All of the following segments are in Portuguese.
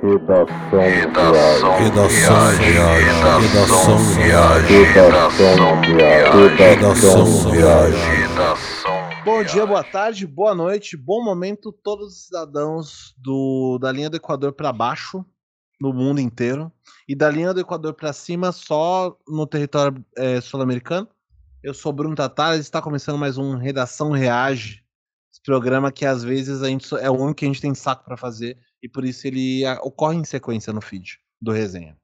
Redação Redação Redação Redação Redação Redação Bom dia, boa tarde, boa noite, bom momento todos os cidadãos do, da linha do Equador para baixo no mundo inteiro. E da linha do Equador para cima só no território é, sul-americano. Eu sou Bruno Tatares, está começando mais um Redação Reage, programa que às vezes a gente é o único que a gente tem saco para fazer e por isso ele ocorre em sequência no feed do resenha.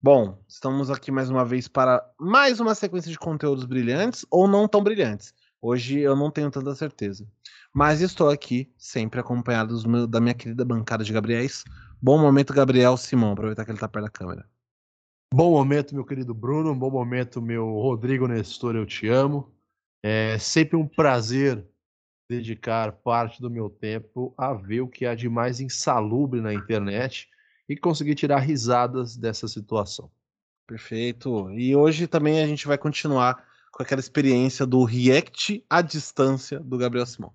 Bom, estamos aqui mais uma vez para mais uma sequência de conteúdos brilhantes ou não tão brilhantes. Hoje eu não tenho tanta certeza. Mas estou aqui, sempre acompanhado da minha querida bancada de Gabriéis. Bom momento, Gabriel Simão. Aproveitar que ele está perto da câmera. Bom momento, meu querido Bruno. Bom momento, meu Rodrigo Nestor. Eu te amo. É sempre um prazer dedicar parte do meu tempo a ver o que há de mais insalubre na internet e conseguir tirar risadas dessa situação. Perfeito. E hoje também a gente vai continuar com aquela experiência do react à distância do Gabriel Simão.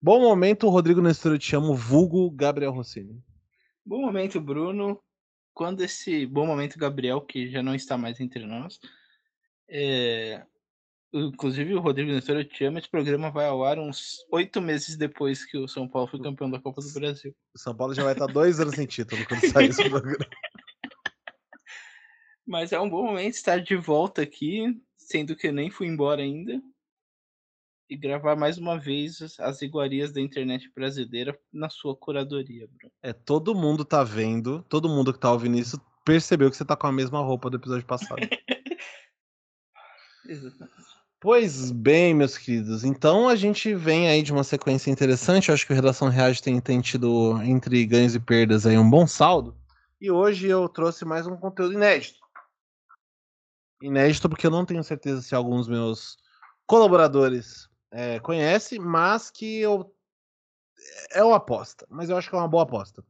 Bom momento, Rodrigo Nestor, eu te amo, vulgo Gabriel Rossini. Bom momento, Bruno. Quando esse bom momento, Gabriel, que já não está mais entre nós, é, Inclusive, o Rodrigo Nestor, eu te amo. Esse programa vai ao ar uns oito meses depois que o São Paulo foi campeão da Copa do Brasil. O São Paulo já vai estar dois anos sem título quando sair esse programa. Mas é um bom momento estar de volta aqui, sendo que eu nem fui embora ainda. E gravar mais uma vez as iguarias da internet brasileira na sua curadoria, Bruno. É, todo mundo tá vendo, todo mundo que tá ouvindo isso percebeu que você tá com a mesma roupa do episódio passado. Exatamente. Pois bem, meus queridos. Então a gente vem aí de uma sequência interessante. Eu acho que o Redação Reage tem, tem tido, entre ganhos e perdas, aí um bom saldo. E hoje eu trouxe mais um conteúdo inédito. Inédito porque eu não tenho certeza se alguns meus colaboradores é, conhecem, mas que eu. É uma aposta. Mas eu acho que é uma boa aposta.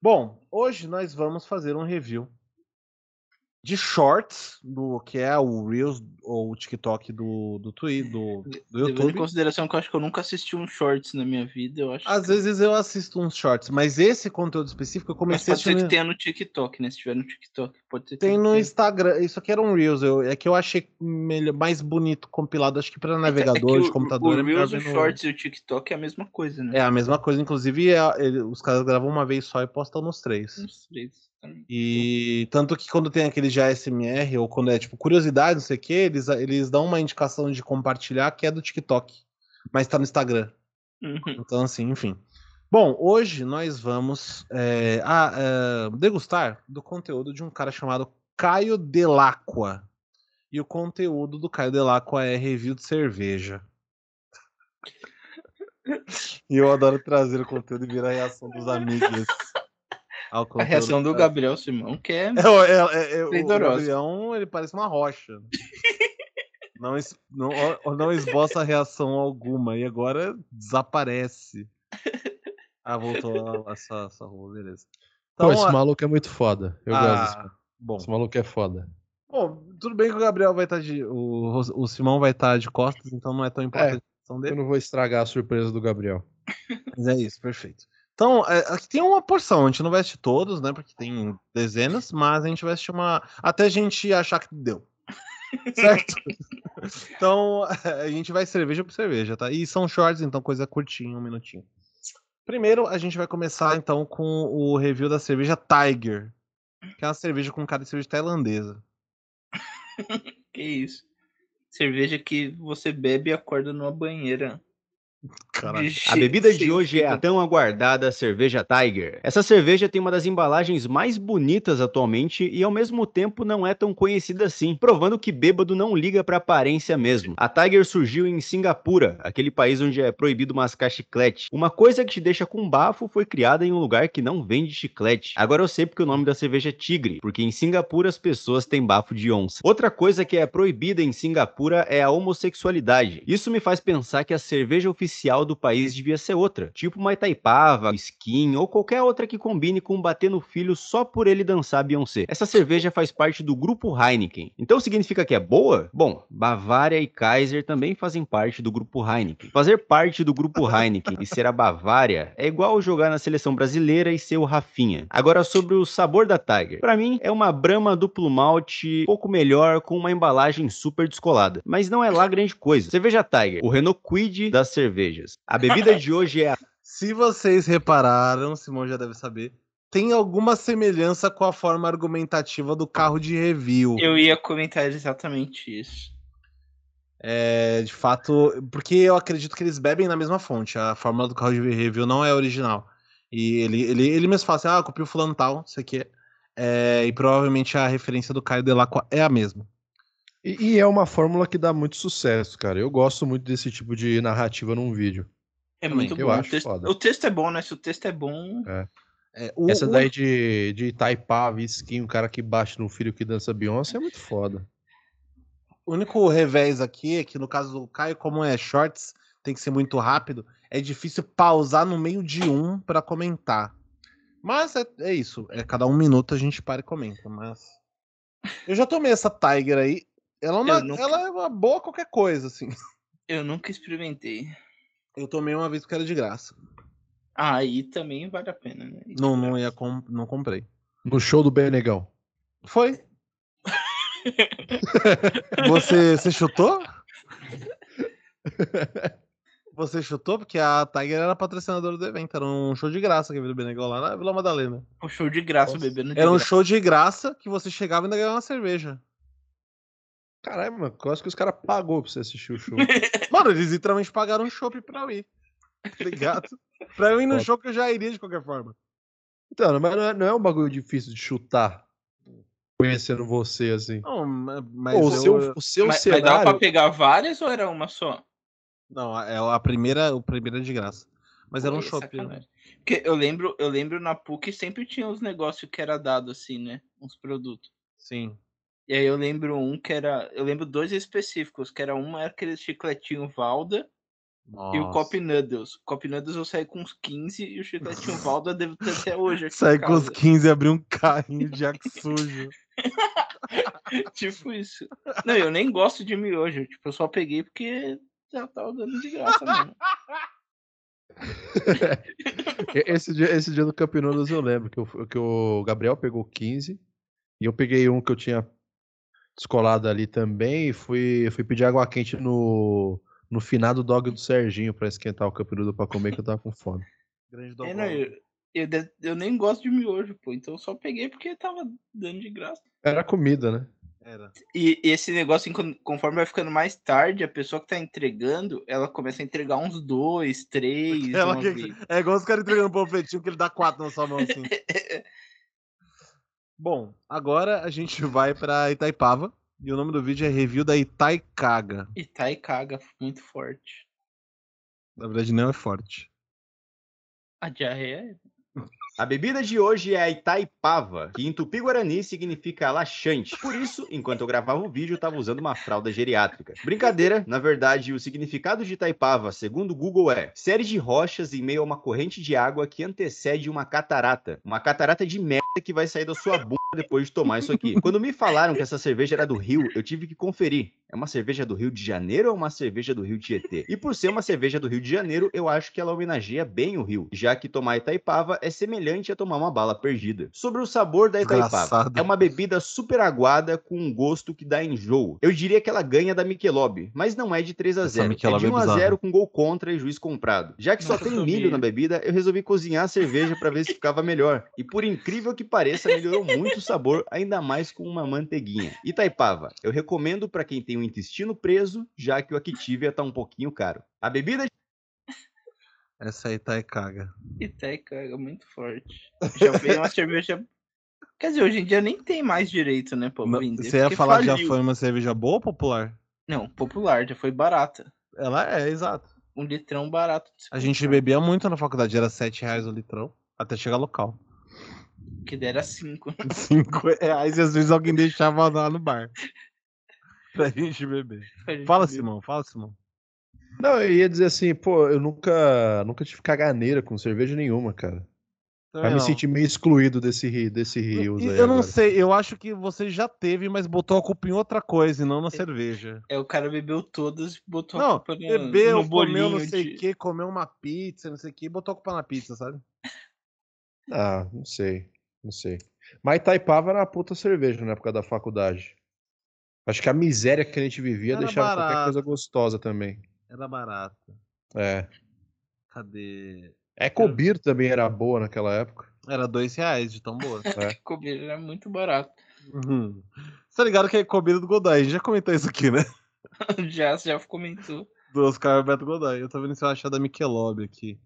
Bom, hoje nós vamos fazer um review de shorts, do que é o Reels ou o TikTok do, do Twitter, do, do YouTube. em consideração que eu acho que eu nunca assisti um shorts na minha vida, eu acho. Às que... vezes eu assisto uns shorts, mas esse conteúdo específico eu comecei mas pode a ser que tenha no TikTok, né? Se tiver no TikTok, pode ser. Tem no Instagram, isso aqui era um Reels, eu, é que eu achei melhor, mais bonito compilado, acho que para navegador, é, é de computador. O, o Reels, o Shorts e o TikTok é a mesma coisa, né? É a mesma coisa, inclusive é, ele, os caras gravam uma vez só e postam nos três. Nos três. E tanto que quando tem aquele já SMR, ou quando é tipo curiosidade, não sei o que, eles, eles dão uma indicação de compartilhar que é do TikTok, mas tá no Instagram. Uhum. Então, assim, enfim. Bom, hoje nós vamos é, a, é, degustar do conteúdo de um cara chamado Caio Delacqua. E o conteúdo do Caio Delacqua é review de cerveja. e eu adoro trazer o conteúdo e virar a reação dos amigos a reação do Gabriel Simão, que é. é, é, é o Gabriel, ele parece uma rocha. não, não, não esboça reação alguma. E agora desaparece. Ah, voltou essa, essa rua, beleza. Então, Pô, esse a... maluco é muito foda. Eu ah, gosto desse. Bom. Esse maluco é foda. Bom, tudo bem que o Gabriel vai estar tá de. O, o Simão vai estar tá de costas, então não é tão importante é, a reação dele. Eu não vou estragar a surpresa do Gabriel. Mas é isso, perfeito. Então, é, aqui tem uma porção, a gente não assistir todos, né? Porque tem dezenas, mas a gente assistir uma. Até a gente achar que deu. certo? então, a gente vai cerveja por cerveja, tá? E são shorts, então coisa curtinha, um minutinho. Primeiro, a gente vai começar então com o review da cerveja Tiger, que é uma cerveja com cara de cerveja tailandesa. que isso? Cerveja que você bebe e acorda numa banheira. A bebida de hoje é a tão aguardada cerveja Tiger. Essa cerveja tem uma das embalagens mais bonitas atualmente e ao mesmo tempo não é tão conhecida assim, provando que bêbado não liga pra aparência mesmo. A Tiger surgiu em Singapura, aquele país onde é proibido mascar chiclete. Uma coisa que te deixa com bafo foi criada em um lugar que não vende chiclete. Agora eu sei porque o nome da cerveja é Tigre, porque em Singapura as pessoas têm bafo de onça. Outra coisa que é proibida em Singapura é a homossexualidade. Isso me faz pensar que a cerveja oficial oficial do país devia ser outra, tipo uma Itaipava, Skin ou qualquer outra que combine com bater no filho só por ele dançar Beyoncé. Essa cerveja faz parte do grupo Heineken. Então significa que é boa? Bom, Bavária e Kaiser também fazem parte do grupo Heineken. Fazer parte do grupo Heineken e ser a Bavária é igual jogar na seleção brasileira e ser o Rafinha. Agora sobre o sabor da Tiger. Para mim é uma Brahma duplo malte pouco melhor com uma embalagem super descolada, mas não é lá grande coisa. Cerveja Tiger, o Renault Quid das cervejas. A bebida de hoje é a Se vocês repararam, Simão já deve saber, tem alguma semelhança com a forma argumentativa do carro de review. Eu ia comentar exatamente isso. É, de fato, porque eu acredito que eles bebem na mesma fonte. A fórmula do carro de review não é original. E ele, ele, ele mesmo fala assim: ah, copiou fulano tal, isso aqui. É, e provavelmente a referência do Caio Delacqua é a mesma. E, e, é uma fórmula que dá muito sucesso, cara. Eu gosto muito desse tipo de narrativa num vídeo. É muito eu bom. Acho o, texto, foda. o texto é bom, né? Se o texto é bom. É. É, o, Essa daí de, de Taipava, skin, o cara que bate no filho que dança Beyoncé é muito foda. O único revés aqui é que no caso do Caio, como é shorts, tem que ser muito rápido, é difícil pausar no meio de um para comentar. Mas é, é, isso, é cada um minuto a gente para e comenta, mas eu já tomei essa Tiger aí, ela é uma, nunca... ela é uma boa qualquer coisa assim. Eu nunca experimentei. Eu tomei uma vez porque era de graça. Aí também vale a pena, né? Não, não ia comp... não comprei. No show do Benegão. Foi. você, você chutou? Você chutou? Porque a Tiger era patrocinadora do evento. Era um show de graça que veio do Benegão lá na Vila Madalena. Um show de graça, bebendo de Era um graça. show de graça que você chegava e ainda ganhava uma cerveja. Caralho, mano, eu acho que os caras pagou pra você assistir o show. mano, eles literalmente pagaram um show pra eu ir. Obrigado. Tá pra eu ir no show que eu já iria de qualquer forma. Então, mas não é, não é um bagulho difícil de chutar. Conhecendo você, assim. Não, mas. Pô, o, seu, o seu mas, cenário. Mas dá pra pegar várias ou era uma só? Não, é a primeira, o primeiro é de graça. Mas Pô, era um shopping. Né? Porque eu lembro, eu lembro na PUC sempre tinha uns negócios que era dado assim, né? Uns produtos. Sim. E aí eu lembro um que era. Eu lembro dois específicos, que era um era aquele chicletinho Valda Nossa. e o Cop Noodles. O Cop Noodles eu saí com uns 15 e o chicletinho Valda devo ter até hoje. Saí com uns 15 e abri um carrinho de jack sujo. tipo isso. Não, eu nem gosto de miojo. Tipo, eu só peguei porque já tava dando de graça mesmo. esse, dia, esse dia do Noodles eu lembro que, eu, que o Gabriel pegou 15 e eu peguei um que eu tinha descolado ali também e fui, fui pedir água quente no, no finado dog do Serginho para esquentar o campeonato para comer que eu tava com fome. Grande é, não, eu, eu, eu, nem gosto de miojo, pô, então eu só peguei porque tava dando de graça. Era comida, né? Era. E, e esse negócio, conforme vai ficando mais tarde, a pessoa que tá entregando, ela começa a entregar uns dois, três. Ela que, é igual os caras entregando um panfletinho que ele dá quatro na sua mão assim. Bom, agora a gente vai para Itaipava. E o nome do vídeo é Review da Itaicaga. Itaicaga, muito forte. Na verdade, não é forte. A diarreia é. A bebida de hoje é a Itaipava, que em tupi-guarani significa laxante. Por isso, enquanto eu gravava o vídeo, eu estava usando uma fralda geriátrica. Brincadeira, na verdade, o significado de Itaipava, segundo o Google, é série de rochas em meio a uma corrente de água que antecede uma catarata. Uma catarata de merda que vai sair da sua boca depois de tomar isso aqui. Quando me falaram que essa cerveja era do Rio, eu tive que conferir. É uma cerveja do Rio de Janeiro ou uma cerveja do Rio Tietê? E por ser uma cerveja do Rio de Janeiro, eu acho que ela homenageia bem o Rio, já que tomar Itaipava é semelhante a tomar uma bala perdida. Sobre o sabor da Itaipava, é uma bebida super aguada com um gosto que dá enjoo. Eu diria que ela ganha da Michelob, mas não é de 3 a 0 é de 1 a 0 com gol contra e juiz comprado. Já que só tem milho na bebida, eu resolvi cozinhar a cerveja para ver se ficava melhor. E por incrível que pareça, melhorou muito o sabor, ainda mais com uma manteiguinha. Itaipava, eu recomendo para quem tem um intestino preso, já que o Activia tá um pouquinho caro. A bebida. Essa aí tá e caga. E tá e caga, muito forte. Já veio uma cerveja. Quer dizer, hoje em dia nem tem mais direito, né, pra vender. Você ia falar que já foi uma cerveja boa ou popular? Não, popular, já foi barata. Ela é, exato. Um litrão barato. A gente bebia muito na faculdade, era 7 reais o litrão, até chegar local. Que dera 5. 5 reais e às vezes alguém deixava lá no bar. pra gente beber. Gente fala, beber. Simão, fala, Simão. Não, eu ia dizer assim, pô, eu nunca, nunca tive caganeira com cerveja nenhuma, cara. Vai me sentir meio excluído desse, desse rios aí. Eu não sei, eu acho que você já teve, mas botou a culpa em outra coisa e não na é, cerveja. É, o cara bebeu todas e botou não, a culpa no, bebeu, no comeu não sei o de... que, comeu uma pizza, não sei o que, e botou a culpa na pizza, sabe? Ah, não sei, não sei. Mas Itaipava era uma puta cerveja na época da faculdade. Acho que a miséria que a gente vivia era deixava barato. qualquer coisa gostosa também. Era barata. É. Cadê? Ecobir também era boa naquela época. Era dois reais de tão boa. É. Ecobir era muito barato. Uhum. Você tá ligado que é Ecobir do Godoy? A gente já comentou isso aqui, né? já, já comentou. Do Oscar Alberto Godoy. Eu tô vendo se eu achar da Michelob aqui.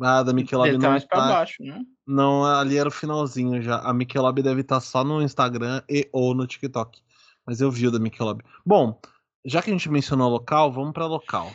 Ah, da Michelob não tá mais pra tá... baixo, né? Não, ali era o finalzinho já. A Michelob deve estar tá só no Instagram e ou no TikTok. Mas eu vi o da Michelob. Bom, já que a gente mencionou local, vamos para local.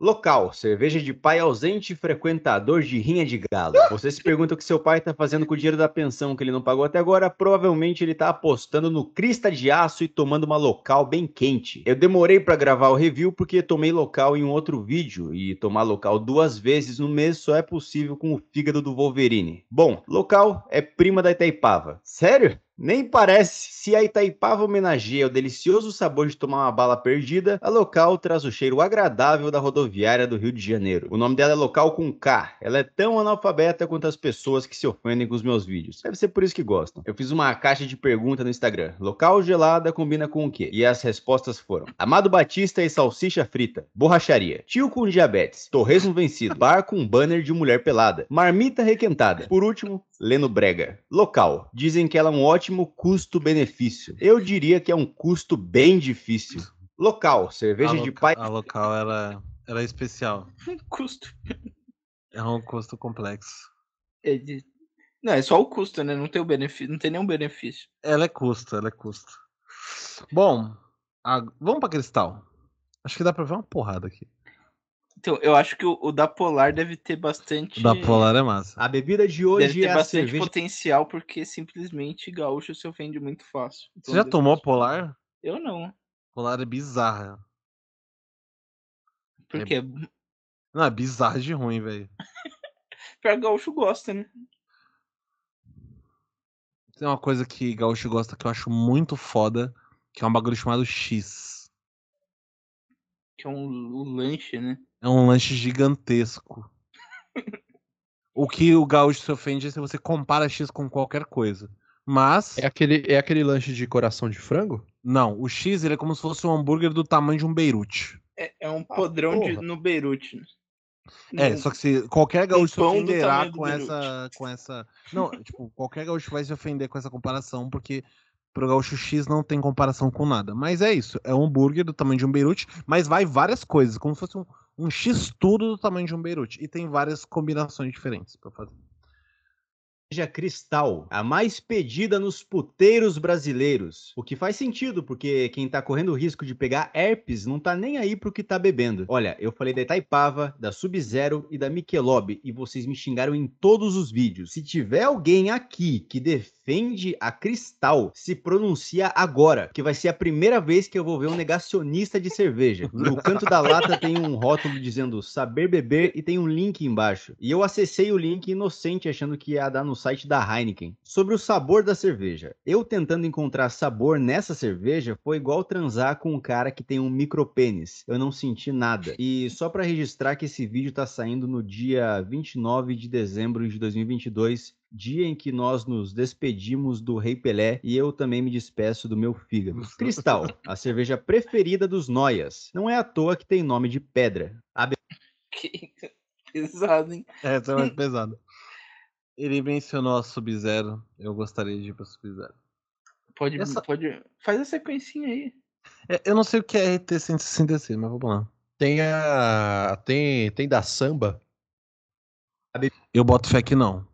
Local, cerveja de pai ausente frequentador de rinha de galo. Você se pergunta o que seu pai está fazendo com o dinheiro da pensão que ele não pagou até agora? Provavelmente ele está apostando no crista de aço e tomando uma local bem quente. Eu demorei para gravar o review porque tomei local em um outro vídeo e tomar local duas vezes no mês só é possível com o fígado do Wolverine. Bom, local é prima da Itaipava. Sério? Nem parece. Se a Itaipava homenageia o delicioso sabor de tomar uma bala perdida, a local traz o cheiro agradável da rodoviária do Rio de Janeiro. O nome dela é local com K. Ela é tão analfabeta quanto as pessoas que se ofendem com os meus vídeos. Deve ser por isso que gostam. Eu fiz uma caixa de pergunta no Instagram. Local gelada combina com o quê? E as respostas foram: Amado Batista e salsicha frita, borracharia, tio com diabetes, torresmo vencido, bar com banner de mulher pelada, marmita requentada. Por último, Leno Brega. Local. Dizem que ela é um ótimo custo-benefício. Eu diria que é um custo bem difícil. Local, cerveja de pai. A local ela, ela é especial. custo. É um custo complexo. É de... Não, é só o custo, né? Não tem o benefício, não tem nenhum benefício. Ela é custo, ela é custo. Bom, a... vamos para Cristal. Acho que dá para ver uma porrada aqui. Então, eu acho que o, o, da Polar deve ter bastante. O da Polar é massa. A bebida de hoje deve ter é bastante cerveja... potencial, porque simplesmente gaúcho se ofende muito fácil. Você já tomou Polar? Eu não. Polar é bizarra. Por é... quê? Não, é bizarra de ruim, velho. Pior gaúcho gosta, né? Tem uma coisa que gaúcho gosta que eu acho muito foda, que é um bagulho chamado X. Que é um, um lanche, né? É um lanche gigantesco. o que o gaúcho se ofende é se você compara X com qualquer coisa. Mas. É aquele, é aquele lanche de coração de frango? Não, o X ele é como se fosse um hambúrguer do tamanho de um Beirute. É, é um ah, podrão ah, de, no Beirute. Né? É, só que se qualquer gaúcho se ofenderá com essa, com essa. Não, tipo, qualquer gaúcho vai se ofender com essa comparação, porque Pro Gaúcho X não tem comparação com nada. Mas é isso. É um hambúrguer do tamanho de um Beirute, mas vai várias coisas, como se fosse um, um X tudo do tamanho de um Beirute. E tem várias combinações diferentes para fazer cerveja Cristal, a mais pedida nos puteiros brasileiros. O que faz sentido, porque quem tá correndo o risco de pegar herpes não tá nem aí pro que tá bebendo. Olha, eu falei da Itaipava, da Sub-Zero e da Michelob e vocês me xingaram em todos os vídeos. Se tiver alguém aqui que defende a Cristal, se pronuncia agora, que vai ser a primeira vez que eu vou ver um negacionista de cerveja. No canto da lata tem um rótulo dizendo saber beber e tem um link embaixo. E eu acessei o link inocente achando que ia dar no site da Heineken sobre o sabor da cerveja. Eu tentando encontrar sabor nessa cerveja foi igual transar com um cara que tem um micropênis. Eu não senti nada. E só para registrar que esse vídeo tá saindo no dia 29 de dezembro de 2022, dia em que nós nos despedimos do Rei Pelé e eu também me despeço do meu fígado. Cristal, a cerveja preferida dos noias. Não é à toa que tem nome de pedra. A be... Que pesado, hein? É, essa é mais pesada. Ele mencionou a Sub-Zero. Eu gostaria de ir pra Sub-Zero. Pode, Essa... pode. Faz a sequencinha aí. É, eu não sei o que é RT-166, mas vamos lá. Tem a. Tem, tem da samba? Eu boto fé que não.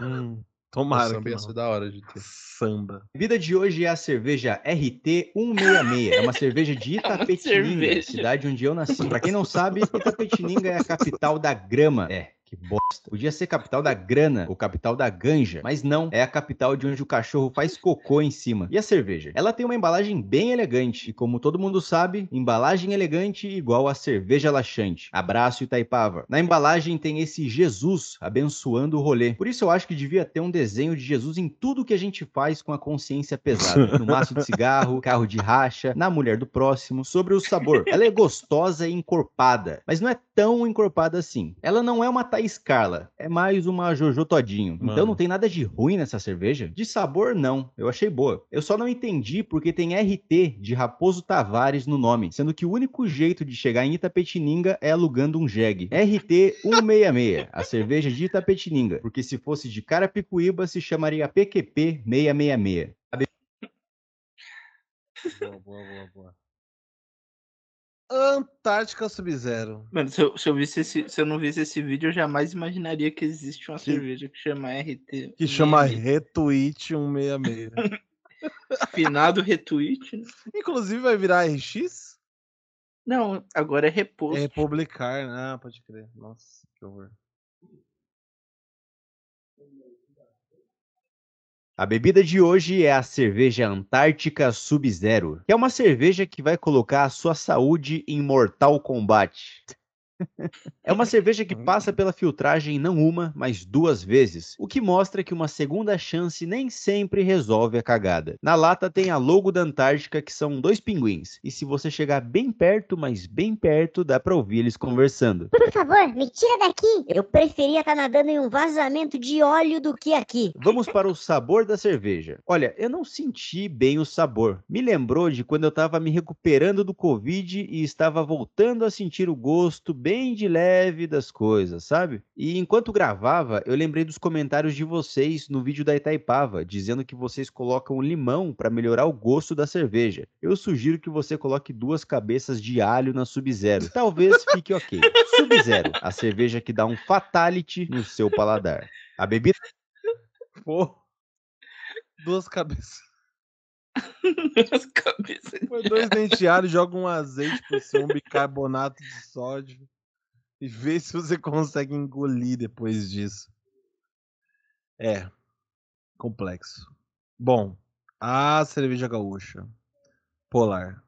Hum, tomara. Samba ia ser da hora de ter. Samba. A vida de hoje é a cerveja RT166. É uma cerveja de é Itapetininga, é cidade onde eu nasci. Pra quem não sabe, Itapetininga é a capital da grama. É, Que bosta. Podia ser capital da grana ou capital da ganja, mas não. É a capital de onde o cachorro faz cocô em cima. E a cerveja? Ela tem uma embalagem bem elegante. E como todo mundo sabe, embalagem elegante igual a cerveja laxante. Abraço Itaipava. Na embalagem tem esse Jesus abençoando o rolê. Por isso eu acho que devia ter um desenho de Jesus em tudo que a gente faz com a consciência pesada. No maço de cigarro, carro de racha, na mulher do próximo. Sobre o sabor. Ela é gostosa e encorpada, mas não é tão encorpada assim. Ela não é uma Thaís Carla, é mais uma Jojo Todinho. Então Mano. Então não tem nada de ruim nessa cerveja. De sabor, não. Eu achei boa. Eu só não entendi porque tem RT de Raposo Tavares no nome, sendo que o único jeito de chegar em Itapetininga é alugando um jegue. RT 166, a cerveja de Itapetininga, porque se fosse de Carapicuíba se chamaria PQP 666. Boa, boa, boa, boa. Antártica Sub-Zero. Mano, se eu, se, eu visse esse, se eu não visse esse vídeo, eu jamais imaginaria que existe uma que, cerveja que chama RT. Que chama Retweet 166. Finado Retweet. Né? Inclusive vai virar RX? Não, agora é reposto. É republicar, né? Pode crer. Nossa, que horror. A bebida de hoje é a cerveja Antártica Sub-Zero, que é uma cerveja que vai colocar a sua saúde em mortal combate. É uma cerveja que passa pela filtragem não uma, mas duas vezes, o que mostra que uma segunda chance nem sempre resolve a cagada. Na lata tem a logo da Antártica, que são dois pinguins, e se você chegar bem perto, mas bem perto, dá pra ouvir eles conversando. Por favor, me tira daqui! Eu preferia estar tá nadando em um vazamento de óleo do que aqui. Vamos para o sabor da cerveja. Olha, eu não senti bem o sabor. Me lembrou de quando eu tava me recuperando do Covid e estava voltando a sentir o gosto bem de leve das coisas, sabe? E enquanto gravava, eu lembrei dos comentários de vocês no vídeo da Itaipava, dizendo que vocês colocam limão para melhorar o gosto da cerveja. Eu sugiro que você coloque duas cabeças de alho na Sub-Zero. Talvez fique ok. Sub-Zero, a cerveja que dá um fatality no seu paladar. A bebida. Pô. Duas cabeças. Duas cabeças. dois dentes joga um azeite por cima, um bicarbonato de sódio. E vê se você consegue engolir depois disso. É. Complexo. Bom, a cerveja gaúcha. Polar.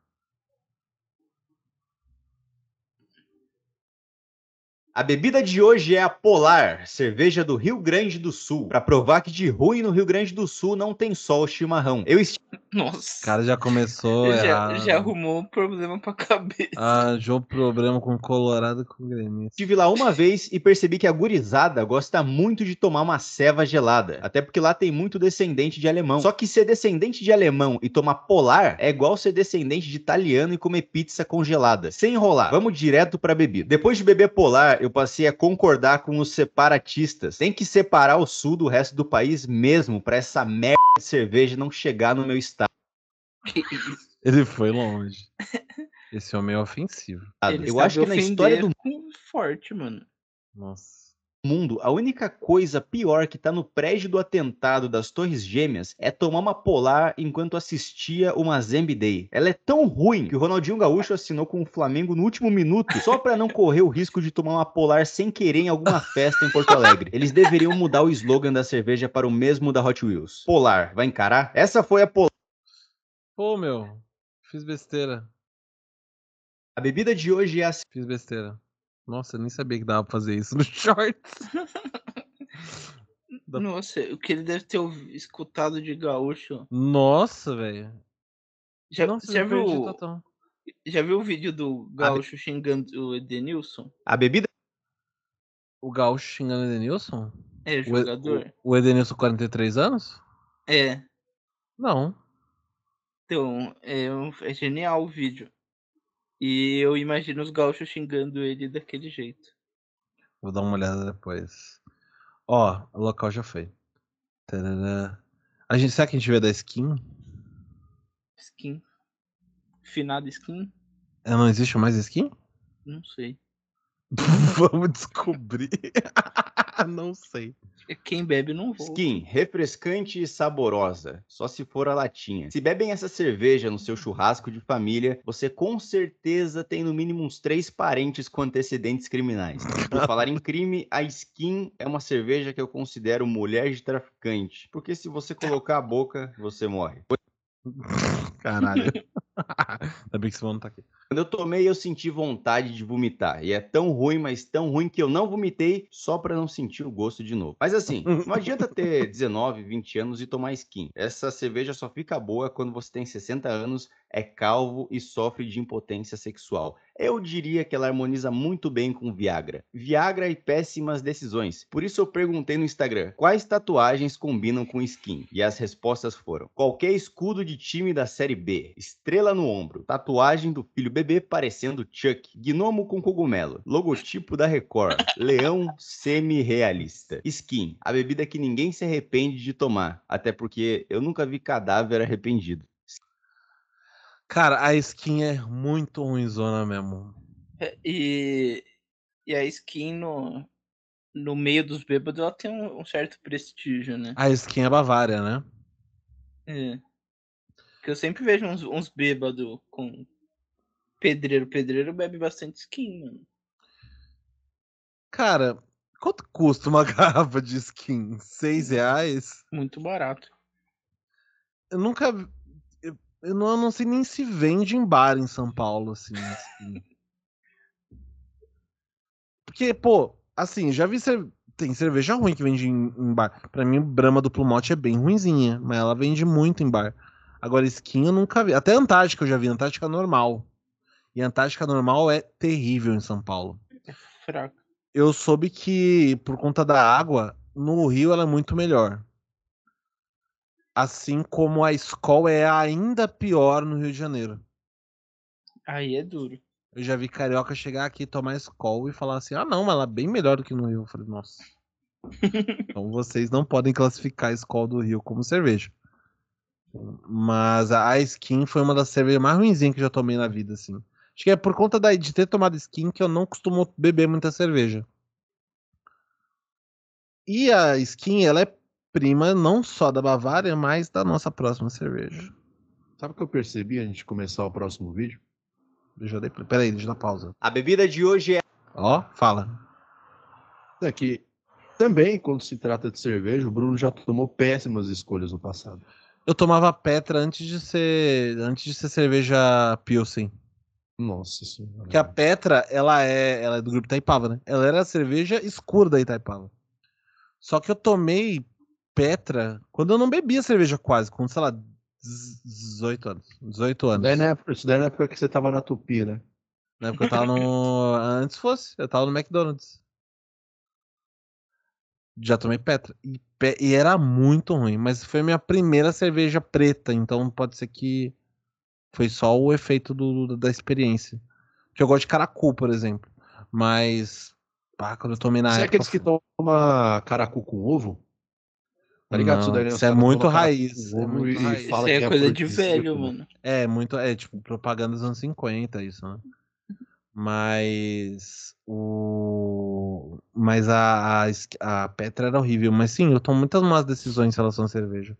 A bebida de hoje é a Polar, cerveja do Rio Grande do Sul. Para provar que de ruim no Rio Grande do Sul não tem só o chimarrão. Eu est... Nossa. O cara já começou já, já, arrumou um problema pra cabeça. Ah, um problema com Colorado com Grêmio. Estive lá uma vez e percebi que a gurizada gosta muito de tomar uma ceva gelada. Até porque lá tem muito descendente de alemão. Só que ser descendente de alemão e tomar Polar é igual ser descendente de italiano e comer pizza congelada. Sem enrolar, vamos direto pra bebida. Depois de beber Polar, eu eu passei a concordar com os separatistas. Tem que separar o sul do resto do país mesmo para essa merda de cerveja não chegar no meu estado. Ele foi longe. Esse homem é ofensivo. Ele eu acho que na história do forte, mano. Nossa mundo, a única coisa pior que tá no prédio do atentado das Torres Gêmeas é tomar uma polar enquanto assistia uma Zambi Day. Ela é tão ruim que o Ronaldinho Gaúcho assinou com o Flamengo no último minuto só para não correr o risco de tomar uma polar sem querer em alguma festa em Porto Alegre. Eles deveriam mudar o slogan da cerveja para o mesmo da Hot Wheels. Polar, vai encarar? Essa foi a polar. Pô, meu, fiz besteira. A bebida de hoje é a. Fiz besteira. Nossa, eu nem sabia que dava pra fazer isso no shorts. Nossa, o que ele deve ter escutado de gaúcho. Nossa, velho. Já, Nossa, já viu, já viu o vídeo do gaúcho be... xingando o Edenilson? A bebida? O gaúcho xingando o Edenilson? É, o jogador. O, o Edenilson, 43 anos? É. Não. Então, é, é genial o vídeo. E eu imagino os gaúchos xingando ele daquele jeito. Vou dar uma olhada depois. Ó, o local já foi. Tarará. A gente, será que a gente vê da skin? Skin. Finada skin? É, não existe mais skin? Não sei. Vamos descobrir. não sei. Quem bebe não voa. Skin, refrescante e saborosa, só se for a latinha. Se bebem essa cerveja no seu churrasco de família, você com certeza tem no mínimo uns três parentes com antecedentes criminais. Por falar em crime, a Skin é uma cerveja que eu considero mulher de traficante, porque se você colocar a boca, você morre. Caralho. Ainda bem que esse mano tá aqui. Quando eu tomei, eu senti vontade de vomitar. E é tão ruim, mas tão ruim que eu não vomitei só para não sentir o gosto de novo. Mas assim, não adianta ter 19, 20 anos e tomar skin. Essa cerveja só fica boa quando você tem 60 anos, é calvo e sofre de impotência sexual. Eu diria que ela harmoniza muito bem com Viagra. Viagra e péssimas decisões. Por isso eu perguntei no Instagram quais tatuagens combinam com skin. E as respostas foram: qualquer escudo de time da série B, estrela no ombro, tatuagem do filho bebê parecendo Chuck, gnomo com cogumelo, logotipo da Record, leão semi-realista. Skin, a bebida que ninguém se arrepende de tomar, até porque eu nunca vi cadáver arrependido. Cara, a skin é muito ruimzona mesmo. É, e, e a skin no, no meio dos bêbados ela tem um, um certo prestígio, né? A skin é Bavária, né? É. Que eu sempre vejo uns, uns bêbados com pedreiro. Pedreiro bebe bastante skin, mano. Cara, quanto custa uma garrafa de skin? Seis reais? Muito barato. Eu nunca. Eu, não, eu não sei nem se vende em bar em São Paulo, assim. assim. Porque, pô, assim, já vi. Cerve... Tem cerveja ruim que vende em, em bar. Pra mim, Brahma do Plumote é bem ruinzinha, mas ela vende muito em bar. Agora, skin eu nunca vi. Até Antártica eu já vi, Antártica normal. E Antártica normal é terrível em São Paulo. É fraco. Eu soube que, por conta da água, no Rio ela é muito melhor. Assim como a Skol é ainda pior no Rio de Janeiro. Aí é duro. Eu já vi carioca chegar aqui, tomar Skol e falar assim: ah, não, mas ela é bem melhor do que no Rio. Eu falei, nossa. então vocês não podem classificar a Skol do Rio como cerveja. Mas a Skin foi uma das cervejas mais ruinzinhas que eu já tomei na vida, assim. Acho que é por conta da, de ter tomado Skin que eu não costumo beber muita cerveja. E a Skin, ela é prima não só da Bavária, mas da nossa próxima cerveja. Sabe o que eu percebi antes de começar o próximo vídeo? Deixa eu dar, peraí, deixa eu dar pausa. A bebida de hoje é. Ó, fala. É que também, quando se trata de cerveja, o Bruno já tomou péssimas escolhas no passado. Eu tomava Petra antes de ser antes de ser cerveja Pilsen. Nossa senhora. Porque a Petra, ela é, ela é do grupo Itaipava, né? Ela era a cerveja escura da Itaipava. Só que eu tomei Petra quando eu não bebia cerveja quase, com, sei lá, 18 anos. 18 anos. Daí na época, isso daí na época que você tava na Tupi, né? Na época eu tava no. Antes fosse, eu tava no McDonald's. Já tomei Petra. E, e, era muito ruim, mas foi minha primeira cerveja preta, então pode ser que foi só o efeito do, da experiência. Que eu gosto de caracu, por exemplo. Mas, pá, quando eu tomei na Você época. é aqueles que tomam caracu com ovo? Tá ligado? Não, isso, isso é muito raiz. É muito e raiz. Fala isso é, é coisa de velho, mano. É, muito. É tipo propaganda dos anos 50, isso, né? Mas o. Mas a, a, a, Petra era horrível. Mas sim, eu tomo muitas más decisões em relação à cerveja.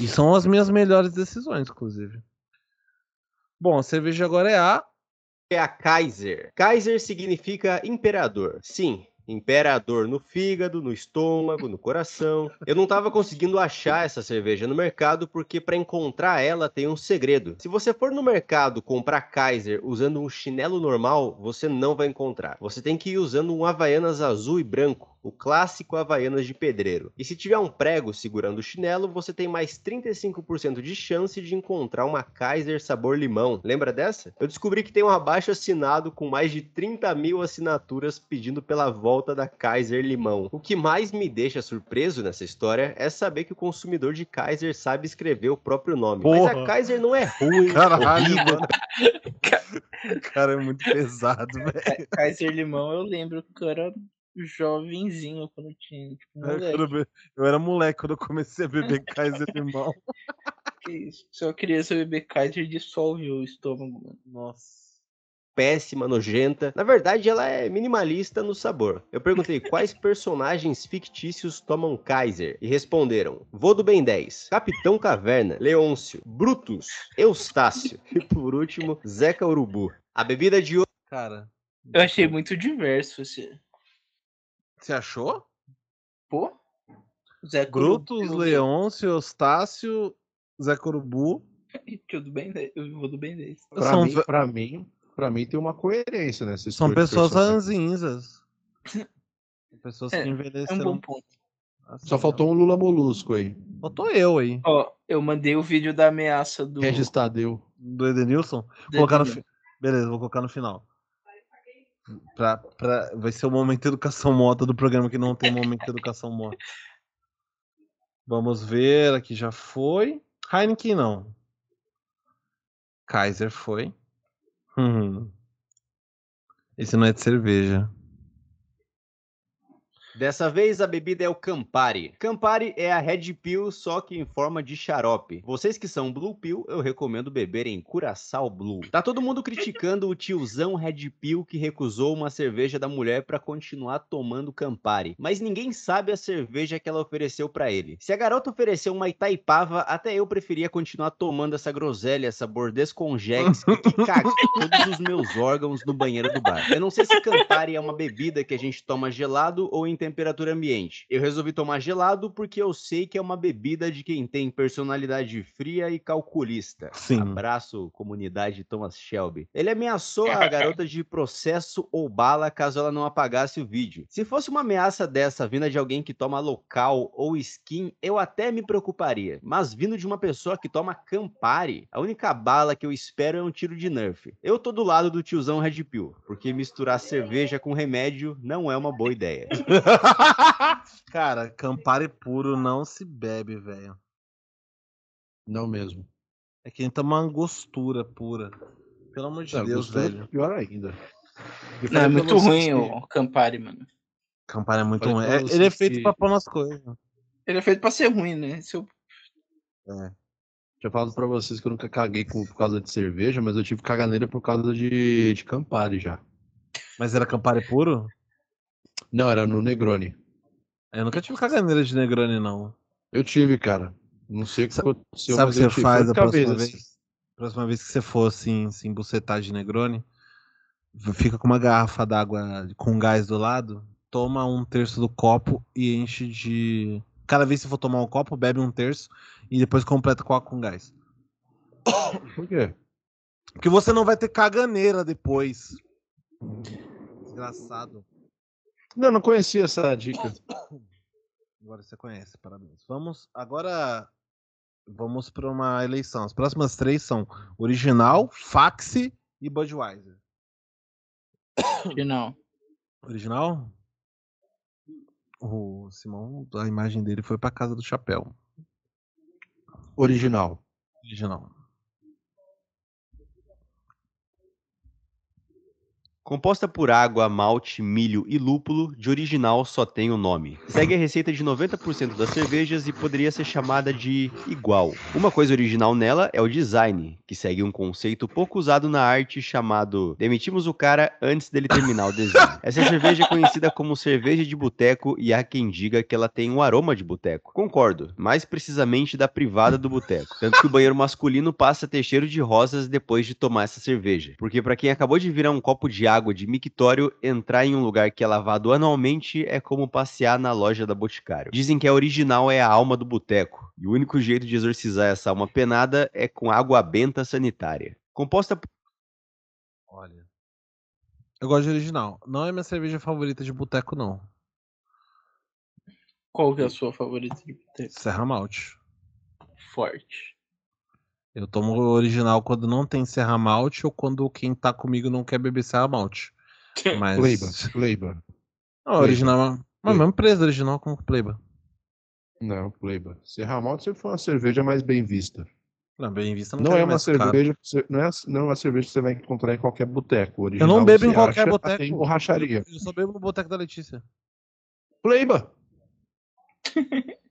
E são as minhas melhores decisões, inclusive. Bom, a cerveja agora é a. É a Kaiser. Kaiser significa imperador. Sim, Imperador no fígado, no estômago, no coração. Eu não estava conseguindo achar essa cerveja no mercado porque para encontrar ela tem um segredo. Se você for no mercado comprar Kaiser usando um chinelo normal, você não vai encontrar. Você tem que ir usando um Havaianas azul e branco o clássico Havaianas de pedreiro. E se tiver um prego segurando o chinelo, você tem mais 35% de chance de encontrar uma Kaiser sabor limão. Lembra dessa? Eu descobri que tem um abaixo assinado com mais de 30 mil assinaturas pedindo pela volta da Kaiser limão. O que mais me deixa surpreso nessa história é saber que o consumidor de Kaiser sabe escrever o próprio nome. Porra. Mas a Kaiser não é ruim, Caralho, mano. Cara, é muito pesado, velho. Kaiser limão eu lembro que era jovenzinho quando tinha. Tipo, eu, eu era moleque quando eu comecei a beber Kaiser limão. que isso? Se uma criança beber Kaiser, dissolve o estômago, mano. Nossa. péssima, nojenta. Na verdade, ela é minimalista no sabor. Eu perguntei quais personagens fictícios tomam Kaiser e responderam: Vô do Ben 10, Capitão Caverna, Leôncio, Brutus, Eustácio e por último, Zeca Urubu. A bebida de hoje. Cara. Eu achei muito diverso esse. Você achou? Pô? Zé Brutus, Leôncio, Eustácio, Zé Corubu. Tudo bem, eu vou do bem 10. Pra, São... mim, pra mim, Pra mim tem uma coerência nessa São pessoas ranzinhas. pessoas é, que envelheceram. É um bom ponto. Assim, Só faltou um Lula Molusco aí. Faltou eu aí. Ó, eu mandei o vídeo da ameaça do. Regis Tadeu. Do Edenilson? Vou colocar no fi... Beleza, vou colocar no final. Pra, pra... Vai ser o momento de educação moto do programa que não tem momento de educação moto. Vamos ver, aqui já foi. Heineken não. Kaiser foi. Hum. Esse não é de cerveja. Dessa vez a bebida é o Campari. Campari é a Red Pill, só que em forma de xarope. Vocês que são Blue Pill, eu recomendo beberem Curaçao Blue. Tá todo mundo criticando o tiozão Red Pill que recusou uma cerveja da mulher para continuar tomando Campari, mas ninguém sabe a cerveja que ela ofereceu para ele. Se a garota ofereceu uma Itaipava, até eu preferia continuar tomando essa groselha, essa bordez conjex que caga todos os meus órgãos no banheiro do bar. Eu não sei se Campari é uma bebida que a gente toma gelado ou em temperatura ambiente. Eu resolvi tomar gelado porque eu sei que é uma bebida de quem tem personalidade fria e calculista. Sim. Abraço, comunidade Thomas Shelby. Ele ameaçou a garota de processo ou bala caso ela não apagasse o vídeo. Se fosse uma ameaça dessa vinda de alguém que toma local ou skin, eu até me preocuparia. Mas vindo de uma pessoa que toma Campari, a única bala que eu espero é um tiro de Nerf. Eu tô do lado do tiozão Red Pill, porque misturar cerveja com remédio não é uma boa ideia. Cara, Campari puro não se bebe, velho. Não mesmo. É que nem uma angostura pura. Pelo amor de não, Deus, velho. Pior ainda. Não, é muito ruim que... o Campari, mano. Campari é muito ruim. É, ele é feito que... pra pôr nas coisas. Ele é feito pra ser ruim, né? Se eu... É. Já falado pra vocês que eu nunca caguei por causa de cerveja, mas eu tive caganeira por causa de, de Campari já. Mas era Campari puro? Não, era no Negroni. Eu nunca tive caganeira de Negroni, não. Eu tive, cara. Não sei o que aconteceu. Sabe o que você faz a próxima vez? Assim. Próxima vez que você for assim, assim, bucetar de Negroni, fica com uma garrafa d'água com gás do lado, toma um terço do copo e enche de. Cada vez que você for tomar um copo, bebe um terço e depois completa com água com gás. Por quê? Porque você não vai ter caganeira depois. Desgraçado. Não, não conhecia essa dica. Agora você conhece, parabéns. Vamos agora vamos para uma eleição. As próximas três são original, Faxi e Budweiser. Original. Original? O Simão, a imagem dele foi para casa do chapéu. Original. Original. Composta por água, malte, milho e lúpulo, de original só tem o nome. Segue a receita de 90% das cervejas e poderia ser chamada de igual. Uma coisa original nela é o design, que segue um conceito pouco usado na arte chamado demitimos o cara antes dele terminar o desenho. Essa cerveja é conhecida como cerveja de boteco e há quem diga que ela tem um aroma de boteco. Concordo, mais precisamente da privada do boteco. Tanto que o banheiro masculino passa a ter cheiro de rosas depois de tomar essa cerveja. Porque para quem acabou de virar um copo de água de mictório, entrar em um lugar que é lavado anualmente é como passear na loja da Boticário. Dizem que a original é a alma do boteco, e o único jeito de exorcizar essa alma penada é com água benta sanitária. Composta por... Olha. Eu gosto de original. Não é minha cerveja favorita de boteco, não. Qual que é a sua favorita de boteco? Serra Malte. Forte. Eu tomo o original quando não tem Serra Malte ou quando quem tá comigo não quer beber Serra Malte. Mas... Pleiba, Pleiba. Não, original. Mas mesmo preço original como Pleiba. Não, Pleiba. Serra Malte sempre foi uma cerveja mais bem vista. Não, bem vista não, não é uma cerveja, você, não é, não é uma cerveja que você vai encontrar em qualquer boteco. Eu não bebo em qualquer boteco. Em borracharia. Eu só bebo no boteco da Letícia. Pleiba.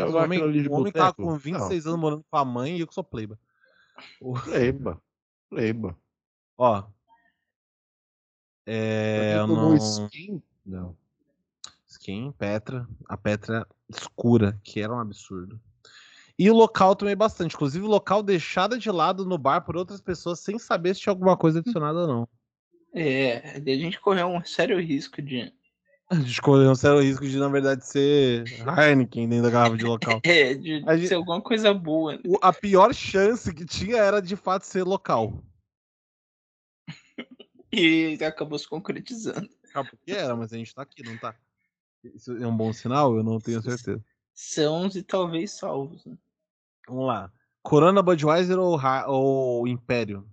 o homem, o homem tava com 26 não. anos morando com a mãe e eu que sou pleiba. Pleiba. Pleiba. Ó. É. Eu não... Skin? Não. Skin, Petra. A Petra escura, que era um absurdo. E o local também bastante. Inclusive, o local deixado de lado no bar por outras pessoas sem saber se tinha alguma coisa adicionada ou não. É, a gente correu um sério risco de. A gente correu um sério risco de, na verdade, ser Heineken dentro da garrafa de local. é, de a ser gente... alguma coisa boa. A pior chance que tinha era de fato ser local. e acabou se concretizando. Ah, porque era, mas a gente tá aqui, não tá? Isso é um bom sinal? Eu não tenho certeza. Sãos e talvez salvos. Né? Vamos lá. Corona Budweiser ou, ou Império?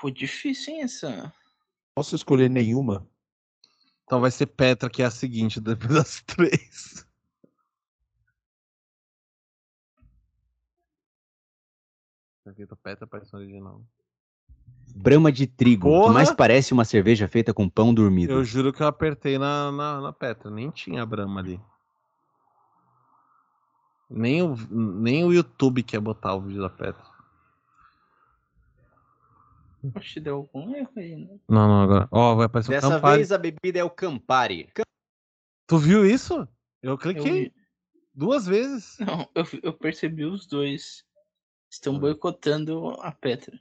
Pô, difícil, hein, essa? Posso escolher nenhuma? Então vai ser Petra, que é a seguinte, depois das três. Petra parece original. Brama de trigo, Porra! que mais parece uma cerveja feita com pão dormido. Eu juro que eu apertei na, na, na Petra, nem tinha Brama ali. Nem o, nem o YouTube quer botar o vídeo da Petra. Oxe, deu algum erro aí, né? Não, não, agora. Ó, oh, vai aparecer Dessa o Campari. vez a bebida é o Campari. Tu viu isso? Eu cliquei eu duas vezes. Não, eu, eu percebi os dois. Estão boicotando a Petra.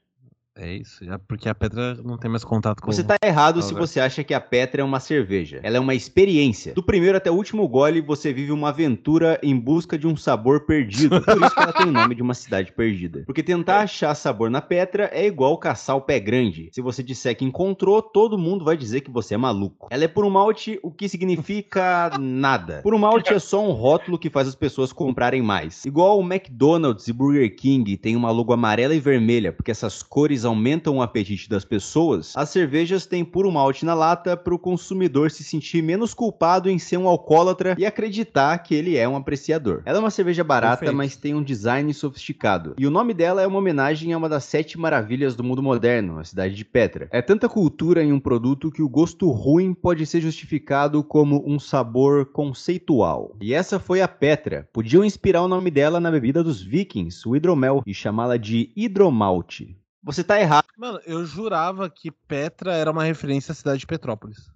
É isso, já porque a Petra não tem mais contato com Você tá errado se você acha que a Petra é uma cerveja. Ela é uma experiência. Do primeiro até o último gole, você vive uma aventura em busca de um sabor perdido. Por isso que ela tem o nome de uma cidade perdida. Porque tentar achar sabor na Petra é igual caçar o pé grande. Se você disser que encontrou, todo mundo vai dizer que você é maluco. Ela é por um malte, o que significa nada. Por um malte é só um rótulo que faz as pessoas comprarem mais. Igual o McDonald's e Burger King tem uma logo amarela e vermelha, porque essas cores aumentam o apetite das pessoas, as cervejas têm puro malte na lata para o consumidor se sentir menos culpado em ser um alcoólatra e acreditar que ele é um apreciador. Ela é uma cerveja barata, Perfeito. mas tem um design sofisticado. E o nome dela é uma homenagem a uma das sete maravilhas do mundo moderno, a cidade de Petra. É tanta cultura em um produto que o gosto ruim pode ser justificado como um sabor conceitual. E essa foi a Petra. Podiam inspirar o nome dela na bebida dos vikings, o hidromel, e chamá-la de hidromalte. Você tá errado. Mano, eu jurava que Petra era uma referência à cidade de Petrópolis.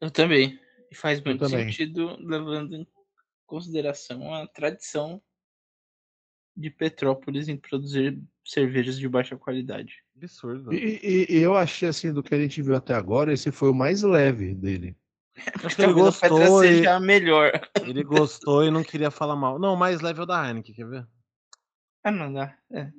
Eu também. E faz muito sentido levando em consideração a tradição de Petrópolis em produzir cervejas de baixa qualidade. Absurdo. E, e, e, eu achei assim, do que a gente viu até agora, esse foi o mais leve dele. É porque ele gostou e... seja melhor. Ele gostou e não queria falar mal. Não, o mais leve é o da Heineken, quer ver? Ah, não dá. É.